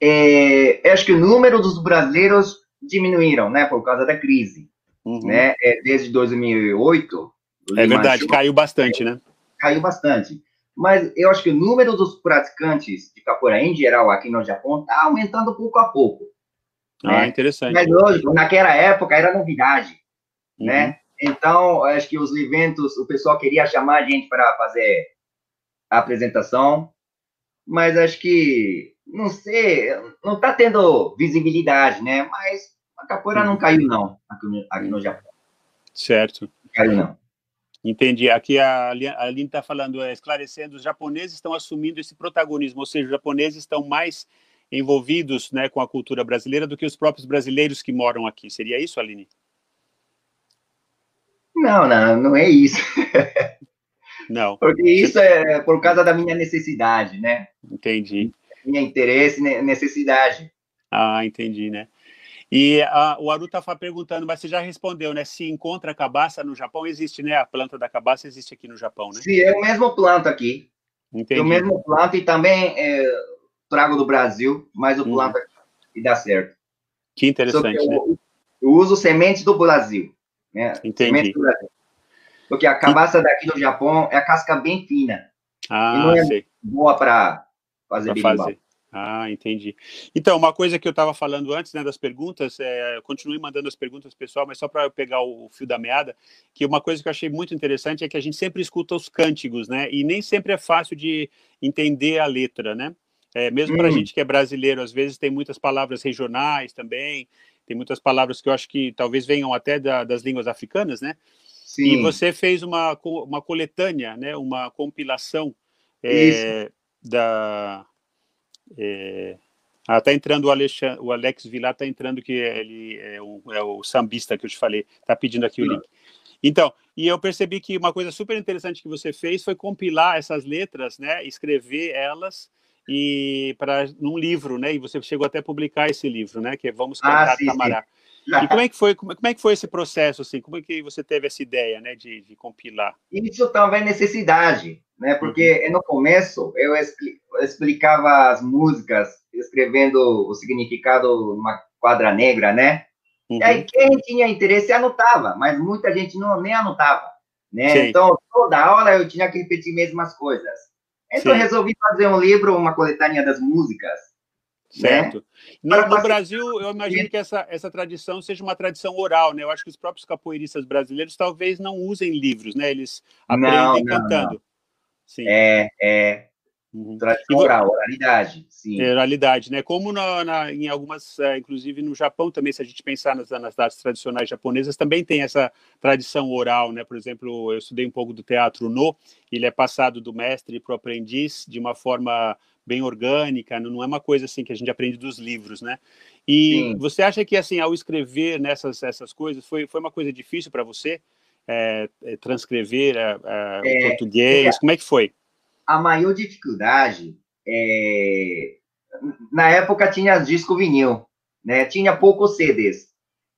É, acho que o número dos brasileiros diminuíram, né, por causa da crise, uhum. né? É, desde 2008. É verdade, caiu bastante, né? Caiu bastante. Mas eu acho que o número dos praticantes de capoeira em geral aqui no Japão está aumentando pouco a pouco. Ah, né? interessante. Mas lógico, naquela época era novidade, uhum. né? Então, acho que os eventos, o pessoal queria chamar a gente para fazer a apresentação, mas acho que, não sei, não está tendo visibilidade, né? Mas a capoeira uhum. não caiu, não, aqui no, aqui no Japão. Certo. Não caiu, não. Entendi. Aqui a Aline está falando, é, esclarecendo, os japoneses estão assumindo esse protagonismo, ou seja, os japoneses estão mais envolvidos né, com a cultura brasileira do que os próprios brasileiros que moram aqui. Seria isso, Aline? Não, não, não é isso. [LAUGHS] Não. Porque isso é por causa da minha necessidade, né? Entendi. Minha interesse, necessidade. Ah, entendi, né? E a, o Aru está perguntando, mas você já respondeu, né? Se encontra cabaça no Japão, existe, né? A planta da cabaça existe aqui no Japão, né? Sim, é o mesmo planta aqui. Entendi. É o mesmo planta e também é, trago do Brasil, mas o uhum. planta e dá certo. Que interessante, eu, né? Eu uso sementes do Brasil. Né? Entendi. Do Brasil. Porque a cabaça daqui do Japão é a casca bem fina. Ah, e não é sei. boa para fazer pra fazer. Ah, entendi. Então, uma coisa que eu estava falando antes, né, das perguntas, é, eu continuei mandando as perguntas, pessoal, mas só para eu pegar o fio da meada, que uma coisa que eu achei muito interessante é que a gente sempre escuta os cânticos, né, e nem sempre é fácil de entender a letra, né? É, mesmo para a hum. gente que é brasileiro, às vezes tem muitas palavras regionais também, tem muitas palavras que eu acho que talvez venham até da, das línguas africanas, né? Sim. E você fez uma, uma coletânea, né? Uma compilação é, da... É, ah, tá entrando o, Alexandre, o Alex Vilar, tá entrando que ele é o, é o sambista que eu te falei, tá pedindo aqui o link. Então, e eu percebi que uma coisa super interessante que você fez foi compilar essas letras, né, escrever elas e para num livro, né? E você chegou até a publicar esse livro, né? Que é Vamos ah, Cantar ah, sim. E como é que foi? Como, como, é que foi esse processo assim? Como é que você teve essa ideia, né? De, de compilar? Isso também é necessidade, né? Porque uhum. no começo eu explicava as músicas, escrevendo o significado numa quadra negra, né? Uhum. E aí quem tinha interesse anotava, mas muita gente não nem anotava, né? Sim. Então toda aula eu tinha que repetir mesmas coisas. Então Sim. resolvi fazer um livro, uma coletânea das músicas. Né? Certo. Né? No, no Brasil, eu imagino que essa, essa tradição seja uma tradição oral, né? Eu acho que os próprios capoeiristas brasileiros talvez não usem livros, né? Eles aprendem não, não, cantando. Não. Sim. É, é. Uhum. Tradição oral, oralidade, sim. É, oralidade, né? Como na, na, em algumas, é, inclusive no Japão também, se a gente pensar nas, nas artes tradicionais japonesas, também tem essa tradição oral, né? Por exemplo, eu estudei um pouco do teatro no, ele é passado do mestre para o aprendiz de uma forma bem orgânica, não é uma coisa assim que a gente aprende dos livros, né? E sim. você acha que assim, ao escrever nessas essas coisas, foi, foi uma coisa difícil para você é, é transcrever é, é, o português? Como é que foi? A maior dificuldade é, na época tinha disco vinil, né? Tinha poucos CDs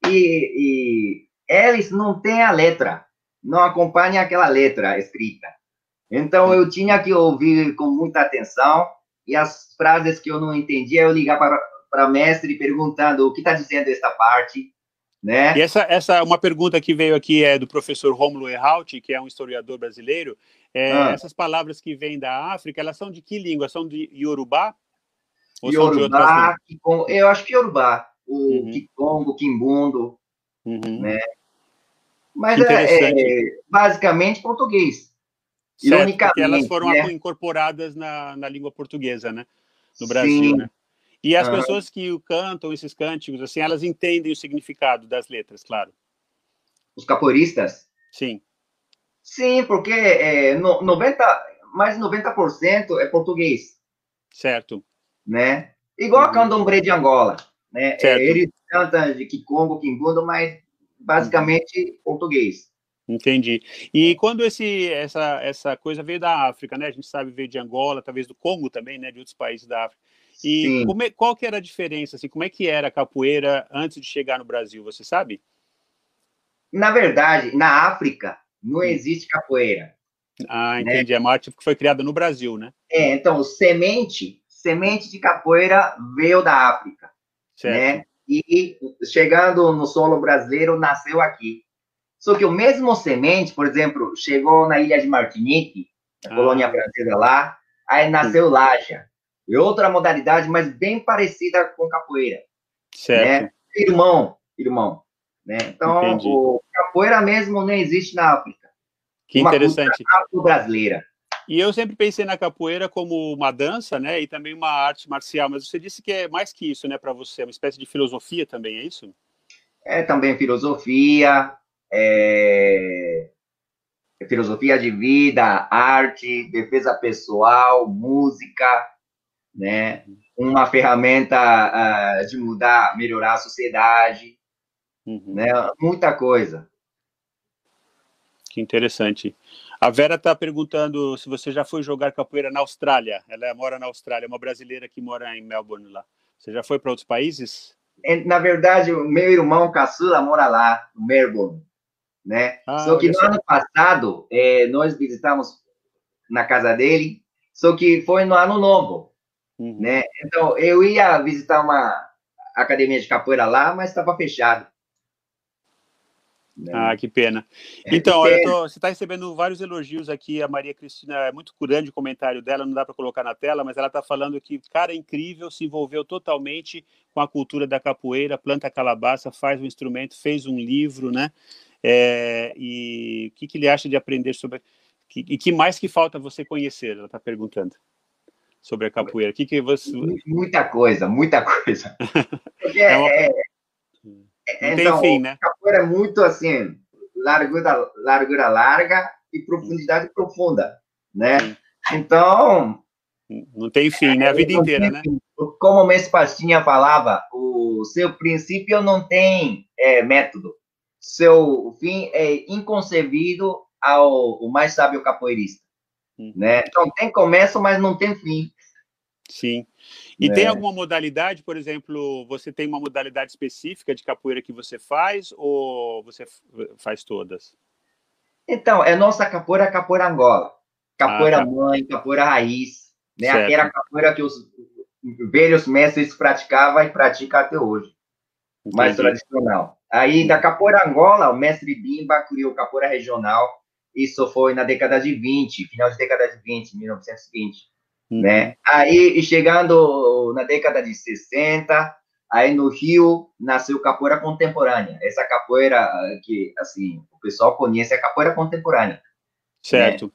e, e eles não têm a letra, não acompanham aquela letra escrita. Então eu tinha que ouvir com muita atenção e as frases que eu não entendia eu ligava para para mestre perguntando o que está dizendo esta parte, né? E essa, essa uma pergunta que veio aqui é do professor Romulo Erhalt, que é um historiador brasileiro. É, ah. Essas palavras que vêm da África, elas são de que língua? São de Yorubá? Ou Yorubá, eu acho que Yorubá, o uhum. Kikongo, Kimbundo, uhum. né? Mas é, é, basicamente português. Certo, Ironicamente, elas foram né? incorporadas na, na língua portuguesa, né? No Brasil, Sim. né? E as pessoas que cantam esses cânticos, assim, elas entendem o significado das letras, claro. os capoeiristas? Sim. Sim, porque é, no, 90, mais de 90% é português. Certo. Né? Igual uhum. a candomblé de Angola. Né? Certo. Eles cantam de Kikongo, Kimbundo, mas basicamente uhum. português. Entendi. E quando esse, essa, essa coisa veio da África, né? A gente sabe veio de Angola, talvez do Congo também, né? De outros países da África. E é, qual que era a diferença? Assim, como é que era a capoeira antes de chegar no Brasil? Você sabe? Na verdade, na África não hum. existe capoeira. Ah, né? entendi. Né? É uma arte que foi criada no Brasil, né? É, então, semente, semente de capoeira veio da África. Certo. Né? E chegando no solo brasileiro, nasceu aqui. Só que o mesmo semente, por exemplo, chegou na ilha de Martinique, na ah. colônia francesa lá, aí nasceu Sim. Laja. E outra modalidade, mas bem parecida com capoeira. Certo. Né? Irmão, irmão. Né? Então, Entendi. o capoeira mesmo não existe na África. Que uma interessante. brasileira. E eu sempre pensei na capoeira como uma dança, né, e também uma arte marcial, mas você disse que é mais que isso, né, para você, é uma espécie de filosofia também, é isso? É também filosofia, é filosofia de vida, arte, defesa pessoal, música, né, uma ferramenta uh, de mudar, melhorar a sociedade, uhum. né, muita coisa. Que interessante. A Vera está perguntando se você já foi jogar capoeira na Austrália. Ela mora na Austrália, é uma brasileira que mora em Melbourne lá. Você já foi para outros países? Na verdade, o meu irmão caçula mora lá, no Melbourne, né? Ah, só que no ano passado, é, nós visitamos na casa dele, só que foi no ano novo, uhum. né? Então, eu ia visitar uma academia de capoeira lá, mas estava fechado. Né? Ah, que pena. É, então, tô, você está recebendo vários elogios aqui. A Maria Cristina é muito grande o comentário dela, não dá para colocar na tela, mas ela está falando que cara incrível, se envolveu totalmente com a cultura da capoeira, planta calabaça, faz um instrumento, fez um livro, né? É, e o que, que ele acha de aprender sobre. Que, e que mais que falta você conhecer? Ela está perguntando sobre a capoeira. Que que você... Muita coisa, muita [LAUGHS] coisa. é, uma... é, então, tem fim, né? Capoeira é muito assim, largura, largura larga e profundidade hum. profunda, né? Sim. Então. Não tem fim, né? A vida inteira, né? Como o Messi Pastinha falava, o seu princípio não tem é, método. Seu fim é inconcebido ao mais sábio capoeirista, hum. né? Então tem começo, mas não tem fim. Sim. E é. tem alguma modalidade, por exemplo, você tem uma modalidade específica de capoeira que você faz ou você faz todas? Então, é nossa capoeira, capoeira Angola. Capoeira ah, tá. mãe, capoeira raiz, né? Certo. Aquela capoeira que os velhos mestres praticavam e praticam até hoje. Entendi. Mais tradicional. Aí, da capoeira Angola, o mestre Bimba criou capoeira regional. Isso foi na década de 20, final de década de 20, 1920 né? Aí, chegando na década de 60, aí no Rio nasceu capoeira contemporânea. Essa capoeira ah, que, assim, o pessoal conhece é a capoeira contemporânea. Certo. Né?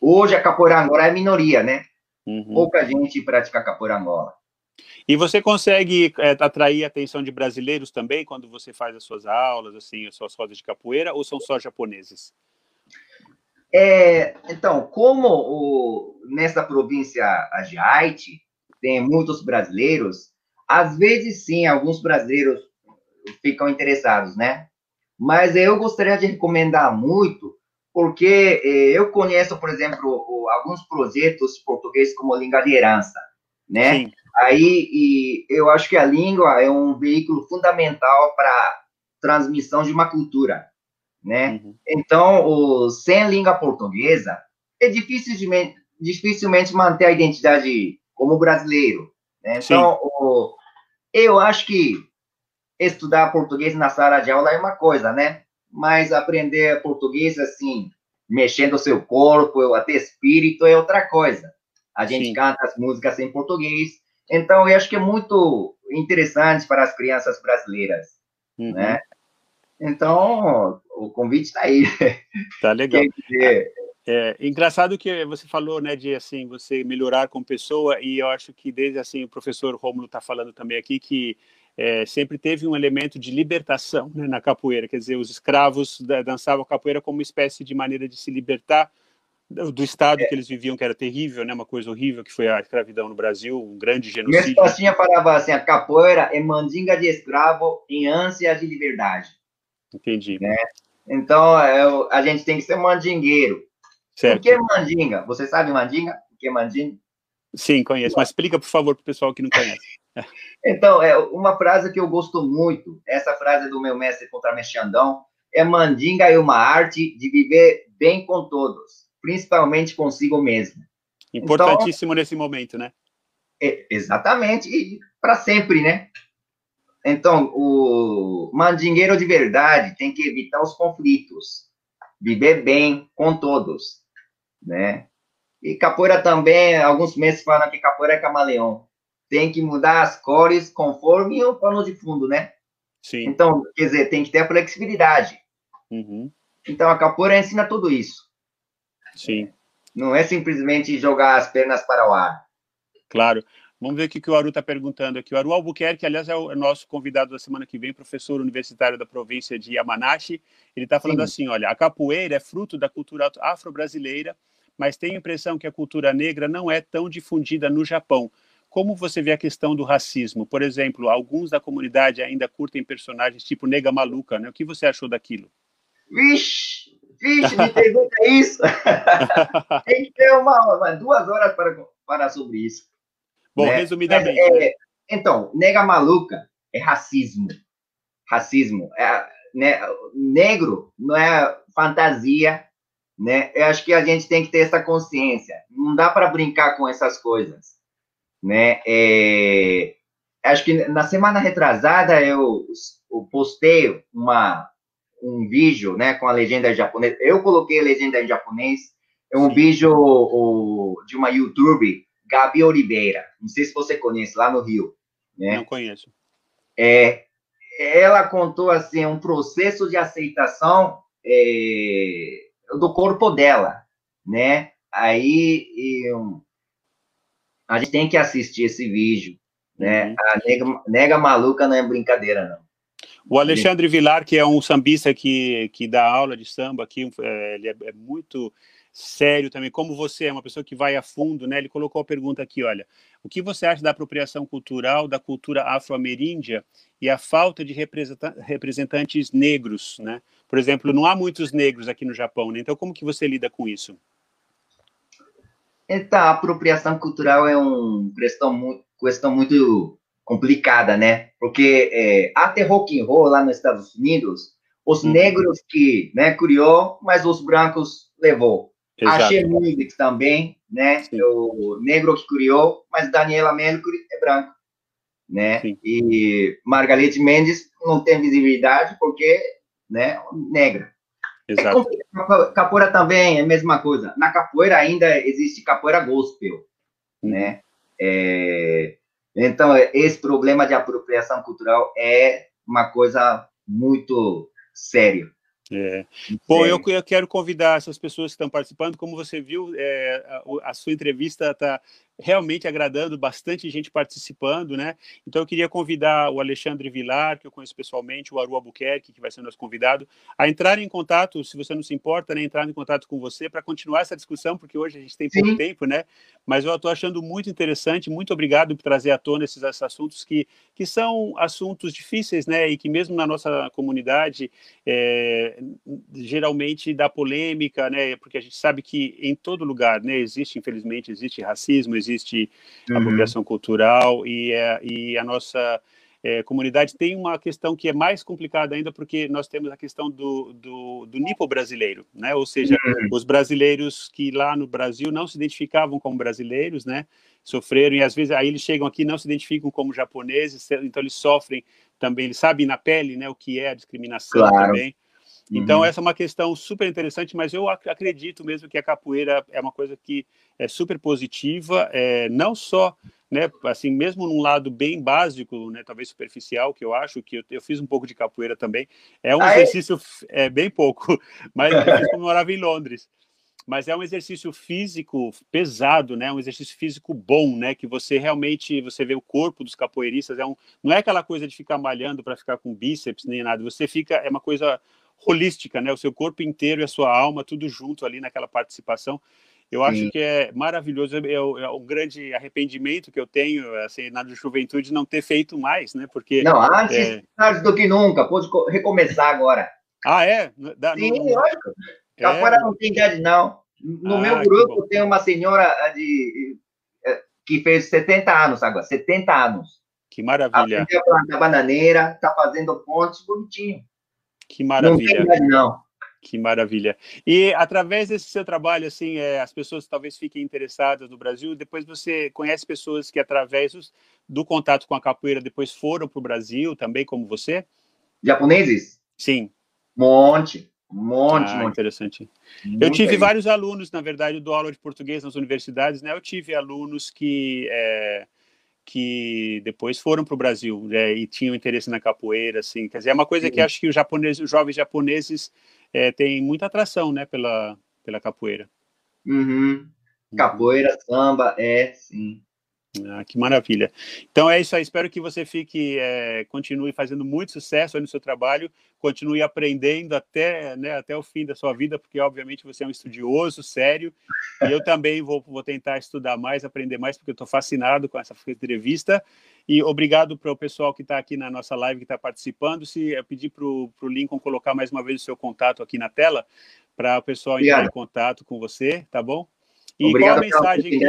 Hoje a capoeira angola é minoria, né? Uhum. Pouca gente pratica capoeira angola. E você consegue é, atrair a atenção de brasileiros também quando você faz as suas aulas, assim, as suas rodas de capoeira, ou são só japoneses? É, então, como o, nessa província de Haiti tem muitos brasileiros, às vezes sim, alguns brasileiros ficam interessados, né? Mas eu gostaria de recomendar muito, porque é, eu conheço, por exemplo, alguns projetos portugueses como Língua de Herança, né? Sim. Aí, eu acho que a língua é um veículo fundamental para transmissão de uma cultura né? Uhum. Então, o, sem língua portuguesa, é dificilmente, dificilmente manter a identidade como brasileiro. Né? Então, o, eu acho que estudar português na sala de aula é uma coisa, né? Mas aprender português, assim, mexendo o seu corpo, até espírito, é outra coisa. A gente Sim. canta as músicas em português. Então, eu acho que é muito interessante para as crianças brasileiras, uhum. né? Então, o convite está aí. [LAUGHS] Tá legal. É, é, engraçado que você falou, né, de assim você melhorar como pessoa e eu acho que desde assim o professor Romulo está falando também aqui que é, sempre teve um elemento de libertação né, na capoeira, quer dizer, os escravos dançavam capoeira como uma espécie de maneira de se libertar do estado é. que eles viviam, que era terrível, né, uma coisa horrível, que foi a escravidão no Brasil, um grande genocídio. Minha pastinha falava assim, a capoeira é mandinga de escravo em ânsia de liberdade. Entendi. Né? Então, é, a gente tem que ser mandingueiro. Certo. Por que mandinga? Você sabe mandinga? O que é mandinga? Sim, conheço, mas explica, por favor, para o pessoal que não conhece. [LAUGHS] então, é uma frase que eu gosto muito, essa frase é do meu mestre Contramestre Xandão, é mandinga é uma arte de viver bem com todos, principalmente consigo mesmo. Importantíssimo então, nesse momento, né? É, exatamente, e para sempre, né? Então, o mandingueiro de verdade tem que evitar os conflitos, viver bem com todos, né? E capoeira também, alguns meses falam que capoeira é camaleão. Tem que mudar as cores conforme o pano de fundo, né? Sim. Então, quer dizer, tem que ter a flexibilidade. Uhum. Então, a capoeira ensina tudo isso. Sim. Não é simplesmente jogar as pernas para o ar. Claro. Vamos ver o que o Aru está perguntando aqui. O Aru Albuquerque, aliás, é o nosso convidado da semana que vem, professor universitário da província de Yamanashi. Ele está falando Sim. assim: olha, a capoeira é fruto da cultura afro-brasileira mas tenho a impressão que a cultura negra não é tão difundida no Japão. Como você vê a questão do racismo? Por exemplo, alguns da comunidade ainda curtem personagens tipo Nega Maluca, né? O que você achou daquilo? Vixe, vixe, me pergunta isso. [LAUGHS] Tem que ter uma, uma, duas horas para falar sobre isso. Bom, né? resumidamente. É, é, então, Nega Maluca é racismo. Racismo. É, né? Negro não é fantasia, né? Eu acho que a gente tem que ter essa consciência. Não dá para brincar com essas coisas, né? É, acho que na semana retrasada eu, eu postei uma um vídeo, né, com a legenda em japonês. Eu coloquei a legenda em japonês. É um vídeo o, de uma YouTube, Gabi Oliveira. Não sei se você conhece lá no Rio. Né? Não conheço. É, ela contou assim um processo de aceitação é, do corpo dela, né? Aí eu, a gente tem que assistir esse vídeo, né? Uhum. A nega, nega maluca não é brincadeira, não. O Alexandre Vilar, que é um sambista que, que dá aula de samba aqui, é, ele é, é, muito sério também, como você é uma pessoa que vai a fundo, né? Ele colocou a pergunta aqui, olha, o que você acha da apropriação cultural da cultura afro-ameríndia e a falta de representantes negros, né? Por exemplo, não há muitos negros aqui no Japão, né? Então, como que você lida com isso? Então, a apropriação cultural é uma questão muito, questão muito complicada, né? Porque é, até rock and roll lá nos Estados Unidos, os uhum. negros que né, criou, mas os brancos levou. Exato. A Music também, né? Sim. O negro que criou, mas Daniela Mercury é branco, né? Sim. E Margarete Mendes não tem visibilidade porque né, negra. Exato. É, capoeira também é a mesma coisa. Na capoeira ainda existe capoeira gospel, hum. né? É, então, esse problema de apropriação cultural é uma coisa muito séria. É. Bom, eu, eu, quero convidar essas pessoas que estão participando. Como você viu, é, a, a, sua entrevista está realmente agradando bastante gente participando, né? Então eu queria convidar o Alexandre Vilar, que eu conheço pessoalmente, o Aru Albuquerque, que vai ser nosso convidado, a entrar em contato, se você não se importa, né, entrar em contato com você para continuar essa discussão, porque hoje a gente tem pouco Sim. tempo, né? Mas eu estou achando muito interessante, muito obrigado por trazer à tona esses, esses, assuntos que, que são assuntos difíceis, né? E que mesmo na nossa comunidade é, geralmente dá polêmica, né? Porque a gente sabe que em todo lugar, né, existe, infelizmente, existe racismo, existe existe uhum. apropriação cultural e, é, e a nossa é, comunidade tem uma questão que é mais complicada ainda porque nós temos a questão do, do, do nipo brasileiro, né? Ou seja, uhum. os brasileiros que lá no Brasil não se identificavam como brasileiros, né? Sofreram e às vezes aí eles chegam aqui não se identificam como japoneses, então eles sofrem também, eles sabem na pele, né, o que é a discriminação claro. também. Então, uhum. essa é uma questão super interessante, mas eu acredito mesmo que a capoeira é uma coisa que é super positiva, é, não só, né, assim, mesmo num lado bem básico, né, talvez superficial, que eu acho, que eu, eu fiz um pouco de capoeira também, é um exercício é, bem pouco, [LAUGHS] mas eu morava em Londres. mas é um exercício físico pesado, né? Um exercício físico bom, né? Que você realmente você vê o corpo dos capoeiristas é um, não é aquela coisa de ficar malhando para ficar com bíceps nem nada. Você fica é uma coisa holística, né? O seu corpo inteiro e a sua alma tudo junto ali naquela participação. Eu acho Sim. que é maravilhoso, é, é, o, é o grande arrependimento que eu tenho, assim, na juventude, não ter feito mais, né? Porque... Não, antes é... tarde do que nunca, pode recomeçar agora. Ah, é? Da, Sim, no... lógico. É... não tem idade, não. No ah, meu grupo tem uma senhora de, eh, que fez 70 anos agora, 70 anos. Que maravilha. Aprendeu a plantar bananeira, está fazendo pontes bonitinho. Que maravilha. Não tem não. Que maravilha. E através desse seu trabalho, assim, é, as pessoas talvez fiquem interessadas no Brasil. Depois você conhece pessoas que, através do contato com a capoeira, depois foram para o Brasil também, como você? Japoneses? Sim. Monte. Um monte, ah, monte. Interessante. Muito eu tive vários alunos, na verdade, do aula de português nas universidades, né? Eu tive alunos que é, que depois foram para o Brasil né? e tinham interesse na capoeira, assim. Quer dizer, é uma coisa Sim. que acho que os japoneses, os jovens japoneses é, têm muita atração, né? Pela pela capoeira. Uhum. Capoeira, samba, é, sim. Ah, que maravilha. Então é isso aí. Espero que você fique, é, continue fazendo muito sucesso no seu trabalho, continue aprendendo até, né, até o fim da sua vida, porque obviamente você é um estudioso, sério. E eu também vou, vou tentar estudar mais, aprender mais, porque eu estou fascinado com essa entrevista. E obrigado para o pessoal que está aqui na nossa live, que está participando. Se eu pedir para o Lincoln colocar mais uma vez o seu contato aqui na tela, para o pessoal entrar em contato com você, tá bom? E Obrigado qual a mensagem que,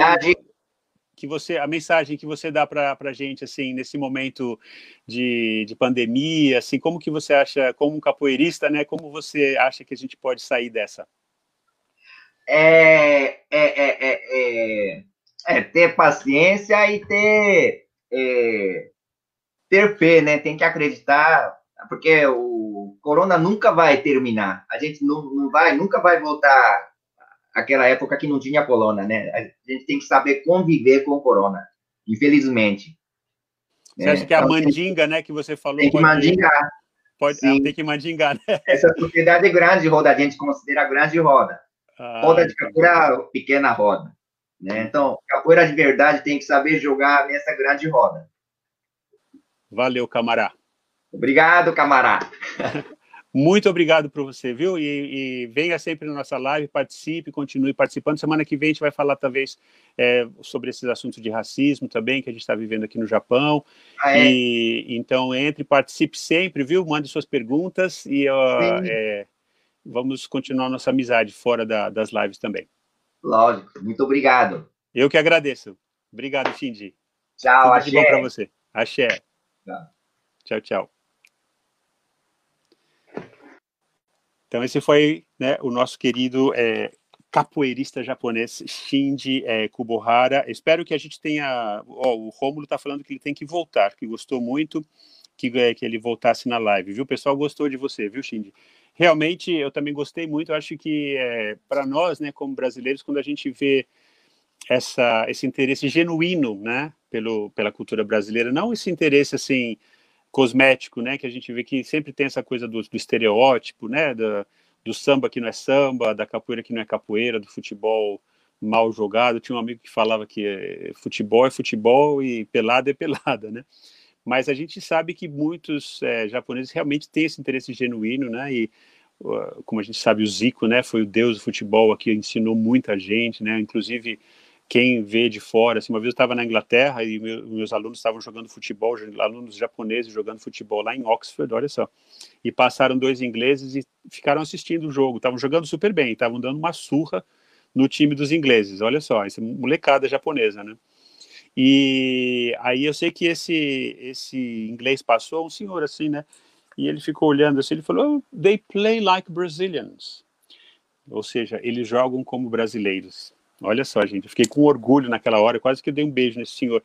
que você, a mensagem que você dá para a gente, assim, nesse momento de, de pandemia, assim, como que você acha, como um capoeirista, né, como você acha que a gente pode sair dessa? É, é, é, é, é ter paciência e ter, é, ter fé, né, tem que acreditar, porque o corona nunca vai terminar, a gente não, não vai, nunca vai voltar aquela época que não tinha corona, né? A gente tem que saber conviver com o corona, infelizmente. Você acha que a então, mandinga, né, que você falou... Tem que mandingar. Pode, ah, tem que mandingar, né? [LAUGHS] Essa sociedade é grande roda, a gente considera grande roda. Ah, roda de capoeira, pequena roda. Né? Então, capoeira de verdade tem que saber jogar nessa grande roda. Valeu, camará. Obrigado, camará. [LAUGHS] Muito obrigado por você, viu? E, e, venha sempre na nossa live, participe, continue participando. Semana que vem a gente vai falar, talvez, é, sobre esses assuntos de racismo também, que a gente está vivendo aqui no Japão. Ah, é? E então entre, participe sempre, viu? Mande suas perguntas e uh, é, vamos continuar nossa amizade fora da, das lives também. Lógico, muito obrigado. Eu que agradeço. Obrigado, Shinji. Tchau, Tudo axé. de bom para você. Axé. Tchau, tchau. tchau. Então, esse foi né, o nosso querido é, capoeirista japonês Shinji é, Kubohara. Espero que a gente tenha. Ó, o Rômulo está falando que ele tem que voltar, que gostou muito que, é, que ele voltasse na live, viu? O pessoal gostou de você, viu, Shinji? Realmente, eu também gostei muito. Eu acho que é, para nós, né, como brasileiros, quando a gente vê essa, esse interesse genuíno, né, pelo, pela cultura brasileira, não esse interesse assim cosmético, né? Que a gente vê que sempre tem essa coisa do, do estereótipo, né? Da, do samba que não é samba, da capoeira que não é capoeira, do futebol mal jogado. Tinha um amigo que falava que é, futebol é futebol e pelada é pelada, né? Mas a gente sabe que muitos é, japoneses realmente têm esse interesse genuíno, né? E como a gente sabe, o Zico, né? Foi o deus do futebol aqui, ensinou muita gente, né? Inclusive quem vê de fora, assim, uma vez eu estava na Inglaterra e meu, meus alunos estavam jogando futebol, alunos japoneses jogando futebol lá em Oxford, olha só, e passaram dois ingleses e ficaram assistindo o jogo, estavam jogando super bem, estavam dando uma surra no time dos ingleses, olha só, essa molecada japonesa, né? E aí eu sei que esse esse inglês passou, um senhor assim, né? E ele ficou olhando assim, ele falou, oh, they play like Brazilians, ou seja, eles jogam como brasileiros. Olha só, gente, eu fiquei com orgulho naquela hora, quase que eu dei um beijo nesse senhor,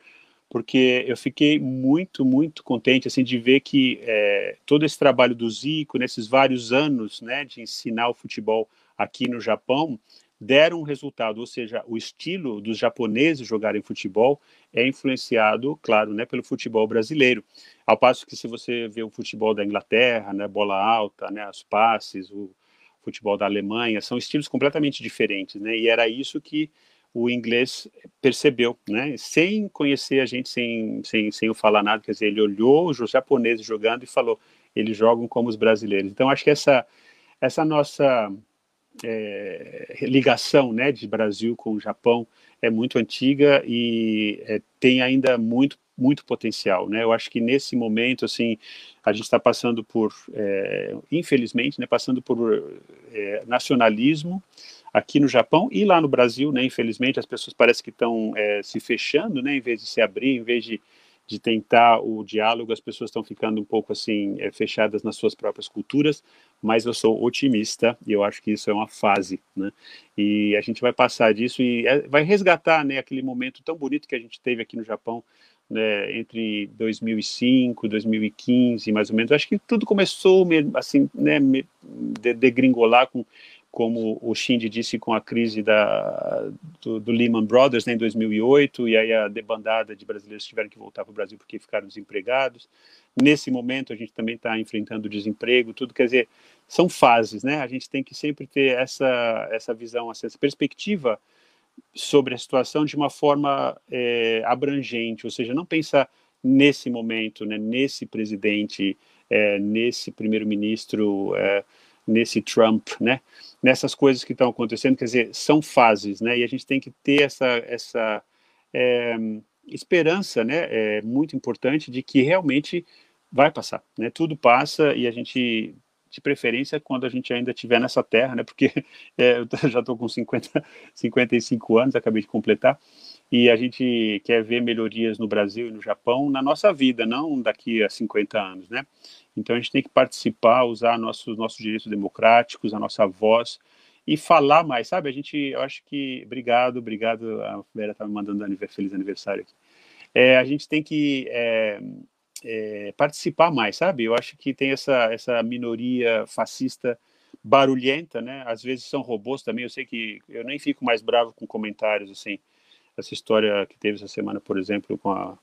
porque eu fiquei muito, muito contente assim de ver que é, todo esse trabalho do Zico, nesses vários anos, né, de ensinar o futebol aqui no Japão, deram um resultado, ou seja, o estilo dos japoneses jogarem futebol é influenciado, claro, né, pelo futebol brasileiro. Ao passo que se você vê o futebol da Inglaterra, né, bola alta, né, os passes, o futebol da Alemanha, são estilos completamente diferentes, né? E era isso que o inglês percebeu, né? Sem conhecer a gente, sem, sem, sem falar nada, quer dizer, ele olhou os japoneses jogando e falou, eles jogam como os brasileiros. Então, acho que essa, essa nossa é, ligação, né, de Brasil com o Japão é muito antiga e é, tem ainda muito muito potencial, né? Eu acho que nesse momento, assim, a gente está passando por, é, infelizmente, né, passando por é, nacionalismo, aqui no Japão e lá no Brasil, né? Infelizmente, as pessoas parecem que estão é, se fechando, né? Em vez de se abrir, em vez de, de tentar o diálogo, as pessoas estão ficando um pouco assim fechadas nas suas próprias culturas. Mas eu sou otimista e eu acho que isso é uma fase, né? E a gente vai passar disso e vai resgatar, né? Aquele momento tão bonito que a gente teve aqui no Japão. Né, entre 2005 2015 mais ou menos acho que tudo começou assim né degringolar com como o Shinji disse com a crise da, do, do, Lehman Brothers né, em 2008, e aí a debandada de brasileiros tiveram que voltar para o Brasil porque ficaram desempregados. Nesse momento, a gente também está enfrentando desemprego, tudo. Quer dizer, são fases, né? A gente tem que sempre ter essa, essa visão, essa perspectiva sobre a situação de uma forma é, abrangente, ou seja, não pensar nesse momento, né, nesse presidente, é, nesse primeiro-ministro, é, nesse Trump, né? nessas coisas que estão acontecendo, quer dizer, são fases, né? E a gente tem que ter essa, essa esperança, né? É muito importante de que realmente vai passar, né? Tudo passa e a gente, de preferência, quando a gente ainda estiver nessa terra, né? Porque [LAUGHS] é, eu já estou com 50, 55 [LAUGHS] anos, acabei de completar, e a gente quer ver melhorias no Brasil e no Japão na nossa vida, não daqui a 50 anos, né? Então a gente tem que participar, usar nossos nossos direitos democráticos, a nossa voz e falar mais, sabe? A gente, eu acho que, obrigado, obrigado, a Vera está me mandando feliz aniversário aqui. É, a gente tem que é, é, participar mais, sabe? Eu acho que tem essa essa minoria fascista barulhenta, né? Às vezes são robôs também. Eu sei que eu nem fico mais bravo com comentários assim essa história que teve essa semana, por exemplo, com a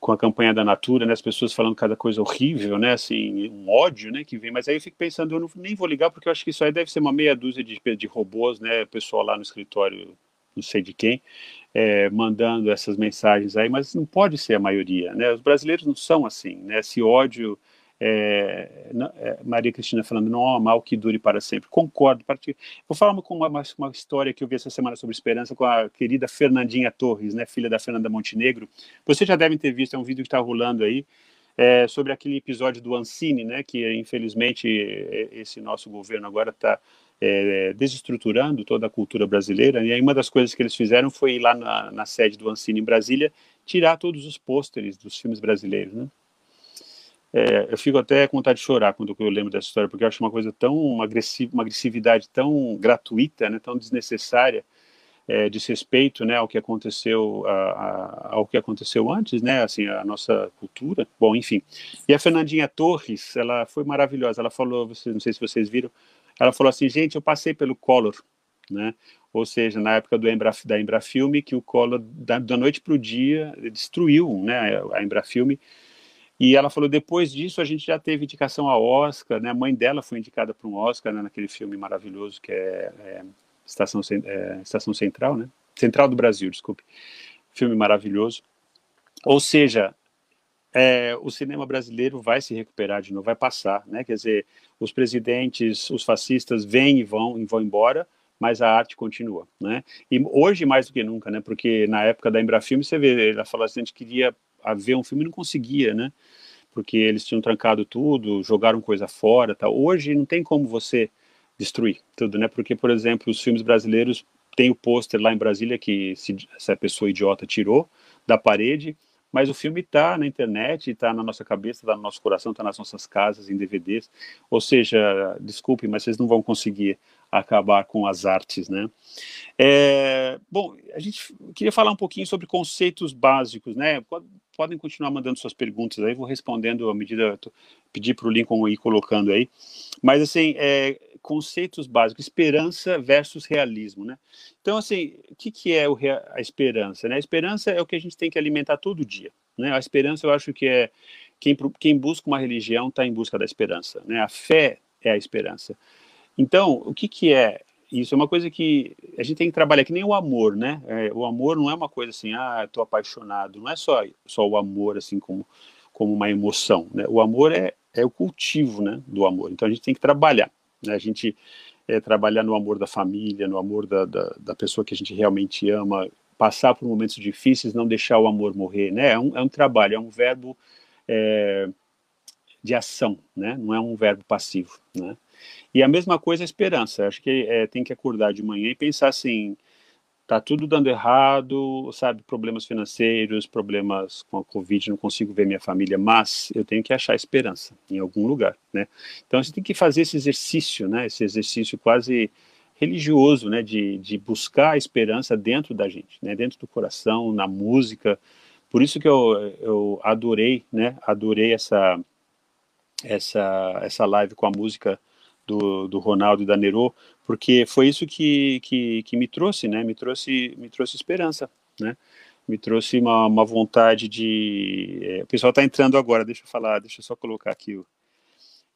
com a campanha da Natura, né, as pessoas falando cada coisa horrível, né, assim, um ódio, né, que vem, mas aí eu fico pensando, eu não, nem vou ligar, porque eu acho que isso aí deve ser uma meia dúzia de, de robôs, né, pessoal lá no escritório, não sei de quem, é, mandando essas mensagens aí, mas não pode ser a maioria, né, os brasileiros não são assim, né, esse ódio é, é, Maria Cristina falando, não há mal que dure para sempre. Concordo. Vou falar com uma, uma, história que eu vi essa semana sobre esperança com a querida Fernandinha Torres, né, filha da Fernanda Montenegro. Vocês já devem ter visto, é um vídeo que está rolando aí, é, sobre aquele episódio do Ancine, né, que infelizmente esse nosso governo agora está é, desestruturando toda a cultura brasileira. E aí uma das coisas que eles fizeram foi ir lá na, na sede do Ancine em Brasília tirar todos os pôsteres dos filmes brasileiros, né? É, eu fico até com vontade de chorar quando eu lembro dessa história, porque eu acho uma coisa tão agressiva, uma agressividade tão gratuita, né, tão desnecessária, é, desrespeito, né, ao que aconteceu, a, a, ao que aconteceu antes, né, assim, a nossa cultura. Bom, enfim. E a Fernandinha Torres, ela foi maravilhosa. Ela falou, não sei se vocês viram, ela falou assim, gente, eu passei pelo Collor, né, ou seja, na época do Embra, da Embrafilme, que o Collor, da, da noite para o dia, destruiu, né, a Embrafilme, e ela falou, depois disso a gente já teve indicação a Oscar, né? A mãe dela foi indicada para um Oscar né? naquele filme maravilhoso que é, é Estação, é, Estação Central, né? Central do Brasil, desculpe. Filme maravilhoso. Ou seja, é, o cinema brasileiro vai se recuperar de novo, vai passar, né? Quer dizer, os presidentes, os fascistas vêm e vão e vão embora, mas a arte continua, né? E hoje mais do que nunca, né? Porque na época da Embrafilme você vê, ela falou assim, a gente queria ver um filme e não conseguia, né? Porque eles tinham trancado tudo, jogaram coisa fora, tal. Hoje não tem como você destruir tudo, né? Porque, por exemplo, os filmes brasileiros tem o pôster lá em Brasília que se, essa pessoa idiota tirou da parede, mas o filme está na internet, está na nossa cabeça, está no nosso coração, está nas nossas casas, em DVDs. Ou seja, desculpe, mas vocês não vão conseguir acabar com as artes, né? É, bom, a gente queria falar um pouquinho sobre conceitos básicos, né? Podem continuar mandando suas perguntas aí, vou respondendo à medida, pedir para o Lincoln ir colocando aí. Mas, assim, é, conceitos básicos, esperança versus realismo, né? Então, assim, o que, que é a esperança? Né? A esperança é o que a gente tem que alimentar todo dia, né? A esperança, eu acho que é quem, quem busca uma religião está em busca da esperança, né? A fé é a esperança. Então, o que, que é isso? É uma coisa que a gente tem que trabalhar, que nem o amor, né? É, o amor não é uma coisa assim, ah, estou apaixonado. Não é só, só o amor, assim, como, como uma emoção, né? O amor é, é o cultivo, né, do amor. Então, a gente tem que trabalhar, né? A gente é, trabalhar no amor da família, no amor da, da, da, pessoa que a gente realmente ama, passar por momentos difíceis, não deixar o amor morrer, né? É um, é um trabalho, é um verbo é, de ação, né? Não é um verbo passivo, né? E a mesma coisa a esperança. Acho que é, tem que acordar de manhã e pensar assim: tá tudo dando errado, sabe? Problemas financeiros, problemas com a Covid, não consigo ver minha família, mas eu tenho que achar esperança em algum lugar, né? Então você tem que fazer esse exercício, né? Esse exercício quase religioso, né? De, de buscar a esperança dentro da gente, né? Dentro do coração, na música. Por isso que eu, eu adorei, né? Adorei essa essa essa live com a música do, do Ronaldo e da Nero, porque foi isso que, que, que, me trouxe, né? Me trouxe, me trouxe esperança, né? Me trouxe uma, uma vontade de. É, o pessoal está entrando agora, deixa eu falar, deixa eu só colocar aqui o,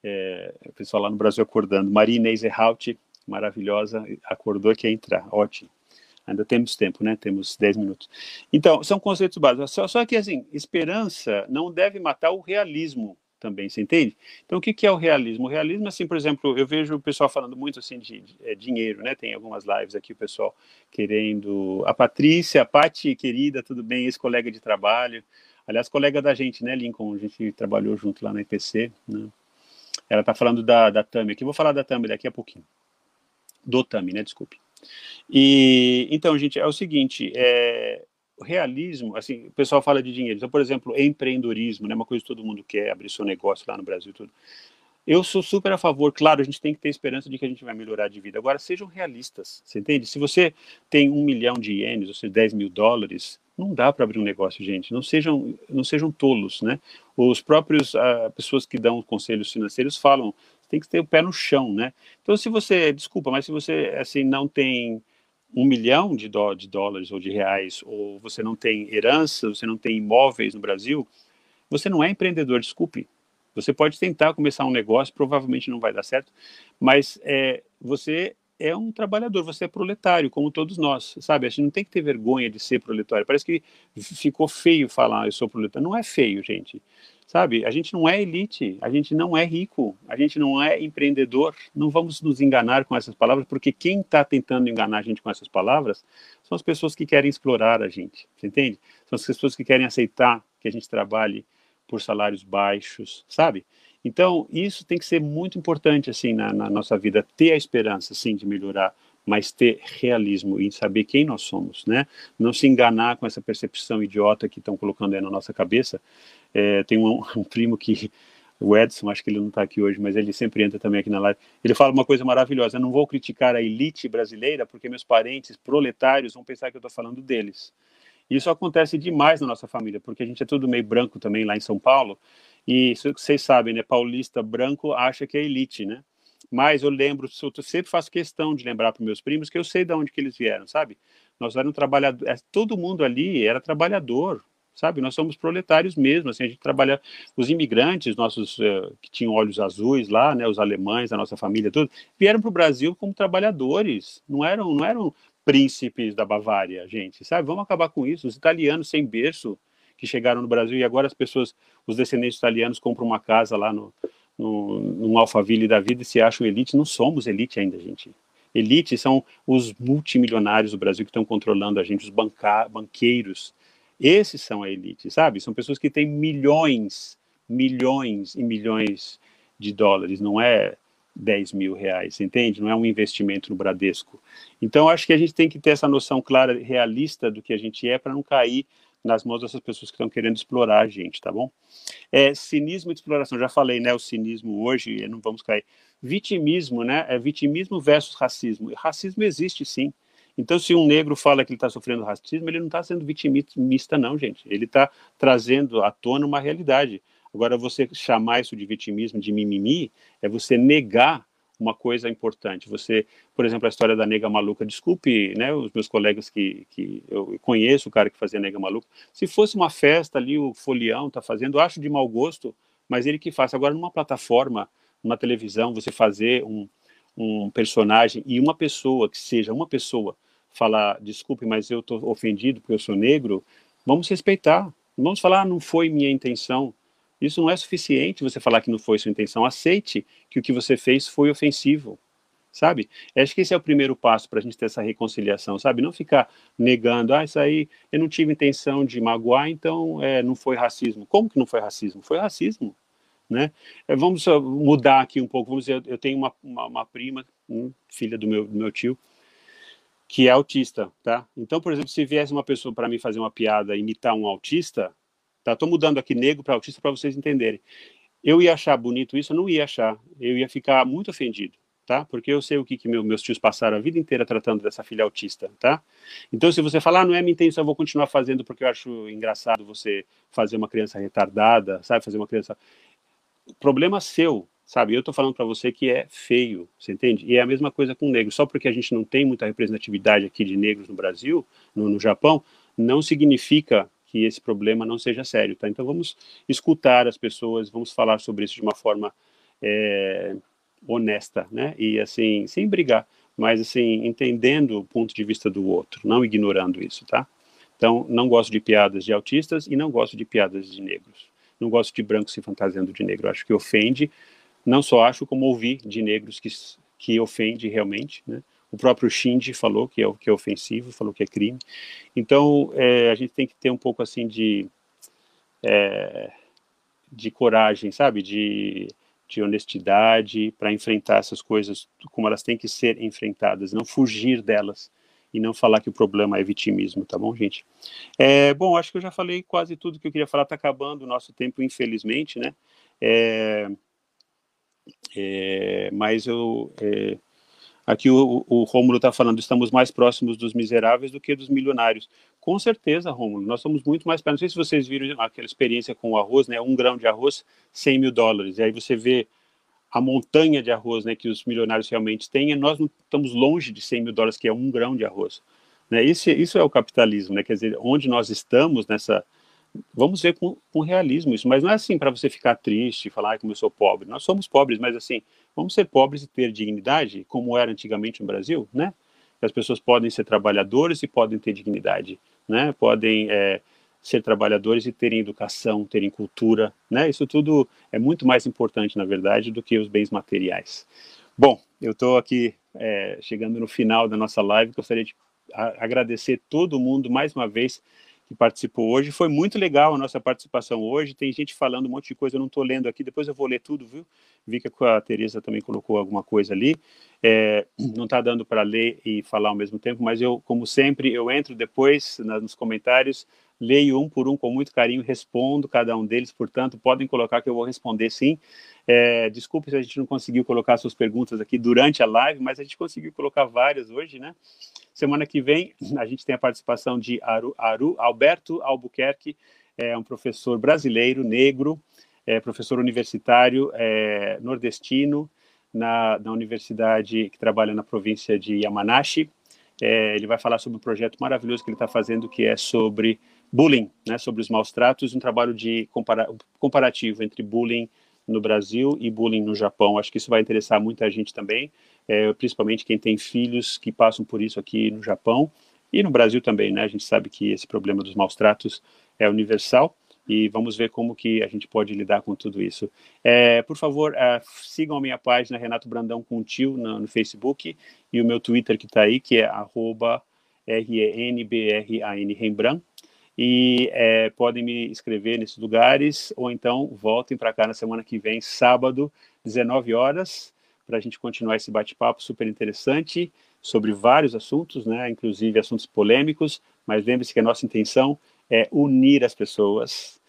é, o pessoal lá no Brasil acordando. Maria Inês Erhaut, maravilhosa, acordou que ia entrar, ótimo. Ainda temos tempo, né? Temos 10 minutos. Então, são conceitos básicos. Só, só que, assim, esperança não deve matar o realismo também, você entende? Então, o que, que é o realismo? O realismo, assim, por exemplo, eu vejo o pessoal falando muito, assim, de, de é, dinheiro, né? Tem algumas lives aqui, o pessoal querendo... A Patrícia, a Pati, querida, tudo bem? Ex-colega de trabalho. Aliás, colega da gente, né, Lincoln? A gente trabalhou junto lá na IPC, né? Ela tá falando da, da Tami aqui. vou falar da Tami daqui a pouquinho. Do Tami, né? Desculpe. E, então, gente, é o seguinte, é, realismo, assim, o pessoal fala de dinheiro. Então, por exemplo, empreendedorismo, né, uma coisa que todo mundo quer, abrir seu negócio lá no Brasil tudo. Eu sou super a favor, claro, a gente tem que ter esperança de que a gente vai melhorar de vida. Agora, sejam realistas, você entende? Se você tem um milhão de ienes, ou seja, 10 mil dólares, não dá para abrir um negócio, gente. Não sejam, não sejam tolos, né? Os próprios uh, pessoas que dão conselhos financeiros falam, tem que ter o pé no chão, né? Então, se você, desculpa, mas se você assim não tem um milhão de, de dólares ou de reais, ou você não tem herança, você não tem imóveis no Brasil, você não é empreendedor, desculpe. Você pode tentar começar um negócio, provavelmente não vai dar certo, mas é, você é um trabalhador, você é proletário, como todos nós, sabe? A gente não tem que ter vergonha de ser proletário. Parece que ficou feio falar eu sou proletário. Não é feio, gente. Sabe? A gente não é elite, a gente não é rico, a gente não é empreendedor. Não vamos nos enganar com essas palavras, porque quem está tentando enganar a gente com essas palavras são as pessoas que querem explorar a gente, você entende? São as pessoas que querem aceitar que a gente trabalhe por salários baixos, sabe? Então, isso tem que ser muito importante, assim, na, na nossa vida, ter a esperança, sim, de melhorar mas ter realismo e saber quem nós somos, né? Não se enganar com essa percepção idiota que estão colocando aí na nossa cabeça. É, tem um, [LAUGHS] um, primo que, o Edson, acho que ele não está aqui hoje, mas ele sempre entra também aqui na live. Ele fala uma coisa maravilhosa: eu não vou criticar a elite brasileira porque meus parentes proletários vão pensar que eu estou falando deles. Isso acontece demais na nossa família, porque a gente é tudo meio branco também lá em São Paulo. E vocês sabem, né? Paulista branco acha que é elite, né? Mas eu lembro, eu sempre faço questão de lembrar para meus primos que eu sei de onde que eles vieram, sabe? Nós éramos trabalhadores, todo mundo ali era trabalhador, sabe? Nós somos proletários mesmo, assim, a gente trabalha, os imigrantes, nossos uh, que tinham olhos azuis lá, né, os alemães, a nossa família, tudo, vieram para o Brasil como trabalhadores, não eram, não eram príncipes da Bavária, gente, sabe? Vamos acabar com isso, os italianos sem berço que chegaram no Brasil e agora as pessoas, os descendentes italianos compram uma casa lá no, no, num Alphaville da vida e se acham elite. Não somos elite ainda, gente. Elite são os multimilionários do Brasil que estão controlando a gente, os banca, banqueiros. Esses são a elite, sabe? São pessoas que têm milhões, milhões e milhões de dólares, não é 10 mil reais, entende? Não é um investimento no Bradesco. Então, acho que a gente tem que ter essa noção clara, realista do que a gente é, para não cair nas mãos dessas pessoas que estão querendo explorar a gente, tá bom? É, cinismo e exploração, já falei, né? O cinismo hoje, não vamos cair. Vitimismo, né? É vitimismo versus racismo. Racismo existe sim. Então, se um negro fala que ele está sofrendo racismo, ele não está sendo vitimista, não, gente. Ele está trazendo à tona uma realidade. Agora, você chamar isso de vitimismo, de mimimi, é você negar uma coisa importante. Você, por exemplo, a história da nega maluca, desculpe, né, os meus colegas que, que eu conheço o cara que fazia nega maluca, se fosse uma festa ali, o folião tá fazendo, acho de mau gosto, mas ele que faz. Agora, numa plataforma, numa televisão, você fazer um, um personagem e uma pessoa, que seja uma pessoa, falar, desculpe, mas eu estou ofendido porque eu sou negro, vamos respeitar. Vamos falar, ah, não foi minha intenção. Isso não é suficiente você falar que não foi sua intenção. Aceite que o que você fez foi ofensivo, sabe? Acho que esse é o primeiro passo para a gente ter essa reconciliação, sabe? Não ficar negando, ah, isso aí eu não tive intenção de magoar, então é, não foi racismo. Como que não foi racismo? Foi racismo, né? É, vamos mudar aqui um pouco. Vamos dizer, eu tenho uma, uma, uma prima, filha do meu, do meu tio, que é autista, tá? Então, por exemplo, se viesse uma pessoa para mim fazer uma piada, imitar um autista, tá? Tô mudando aqui negro para autista para vocês entenderem. Eu ia achar bonito isso, eu não ia achar. Eu ia ficar muito ofendido, tá? Porque eu sei o que, que meu, meus tios passaram a vida inteira tratando dessa filha autista, tá? Então, se você falar, ah, não é minha intenção, eu vou continuar fazendo porque eu acho engraçado você fazer uma criança retardada, sabe? Fazer uma criança. Problema seu, sabe? Eu estou falando para você que é feio, você entende? E é a mesma coisa com negros. Só porque a gente não tem muita representatividade aqui de negros no Brasil, no, no Japão, não significa que esse problema não seja sério, tá? Então vamos escutar as pessoas, vamos falar sobre isso de uma forma é, honesta, né? E assim, sem brigar, mas assim, entendendo o ponto de vista do outro, não ignorando isso, tá? Então, não gosto de piadas de autistas e não gosto de piadas de negros. Não gosto de brancos se fantasiando de negro. Acho que ofende não só acho, como ouvi de negros que, que ofende realmente, né? O próprio Shinji falou que é, que é ofensivo, falou que é crime. Então, é, a gente tem que ter um pouco assim de, é, de coragem, sabe? De, de honestidade para enfrentar essas coisas como elas têm que ser enfrentadas, não fugir delas e não falar que o problema é vitimismo, tá bom, gente? É, bom, acho que eu já falei quase tudo que eu queria falar, está acabando o nosso tempo, infelizmente, né? É, é, mas eu, é, aqui o, o Rômulo está falando, estamos mais próximos dos miseráveis do que dos milionários. Com certeza, Rômulo, nós somos muito mais Não sei se vocês viram aquela experiência com o arroz, né? Um grão de arroz, 100 mil dólares. E aí você vê a montanha de arroz, né? Que os milionários realmente têm. E nós não estamos longe de 100 mil dólares, que é um grão de arroz. Né? Isso, isso é o capitalismo, né? Quer dizer, onde nós estamos nessa vamos ver com, com realismo isso, mas não é assim para você ficar triste e falar ah, como eu sou pobre. Nós somos pobres, mas assim, vamos ser pobres e ter dignidade, como era antigamente no Brasil, né? As pessoas podem ser trabalhadores e podem ter dignidade, né? Podem é, ser trabalhadores e terem educação, terem cultura, né? Isso tudo é muito mais importante, na verdade, do que os bens materiais. Bom, eu estou aqui é, chegando no final da nossa live, gostaria de agradecer todo mundo mais uma vez que participou hoje. Foi muito legal a nossa participação hoje. Tem gente falando um monte de coisa, eu não estou lendo aqui, depois eu vou ler tudo, viu? Vi que a Tereza também colocou alguma coisa ali. É, [CLEARS THROAT] não está dando para ler e falar ao mesmo tempo, mas eu, como sempre, eu entro depois na, nos comentários, leio um por um com muito carinho, respondo cada um deles, portanto, podem colocar que eu vou responder sim. É, desculpe se a gente não conseguiu colocar suas perguntas aqui durante a live, mas a gente conseguiu colocar várias hoje, né? Semana que vem a gente tem a participação de Aru, Aru Alberto Albuquerque, é um professor brasileiro, negro, é professor universitário é, nordestino na, na universidade que trabalha na província de Yamanashi. É, ele vai falar sobre um projeto maravilhoso que ele está fazendo, que é sobre bullying, né, sobre os maus tratos, um trabalho de compara comparativo entre bullying no Brasil e bullying no Japão. Acho que isso vai interessar muita gente também é, principalmente quem tem filhos que passam por isso aqui no Japão e no Brasil também, né? A gente sabe que esse problema dos maus tratos é universal e vamos ver como que a gente pode lidar com tudo isso. É, por favor, é, sigam a minha página Renato Brandão com tio no, no, Facebook e o meu Twitter que está aí, que é arroba Rembrandt. E é, podem me escrever nesses lugares, ou então voltem para cá na semana que vem, sábado, 19 horas, para a gente continuar esse bate-papo super interessante sobre vários assuntos, né, inclusive assuntos polêmicos, mas lembre-se que a nossa intenção é unir as pessoas,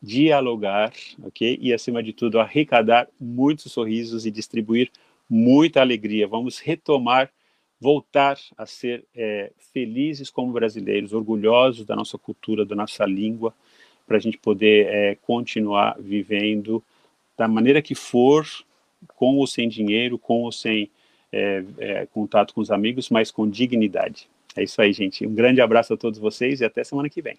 dialogar, ok? E, acima de tudo, arrecadar muitos sorrisos e distribuir muita alegria. Vamos retomar, voltar a ser é, felizes como brasileiros, orgulhosos da nossa cultura, da nossa língua, para a gente poder é, continuar vivendo da maneira que for, com ou sem dinheiro, com ou sem é, é, contato com os amigos, mas com dignidade. É isso aí, gente. Um grande abraço a todos vocês e até semana que vem.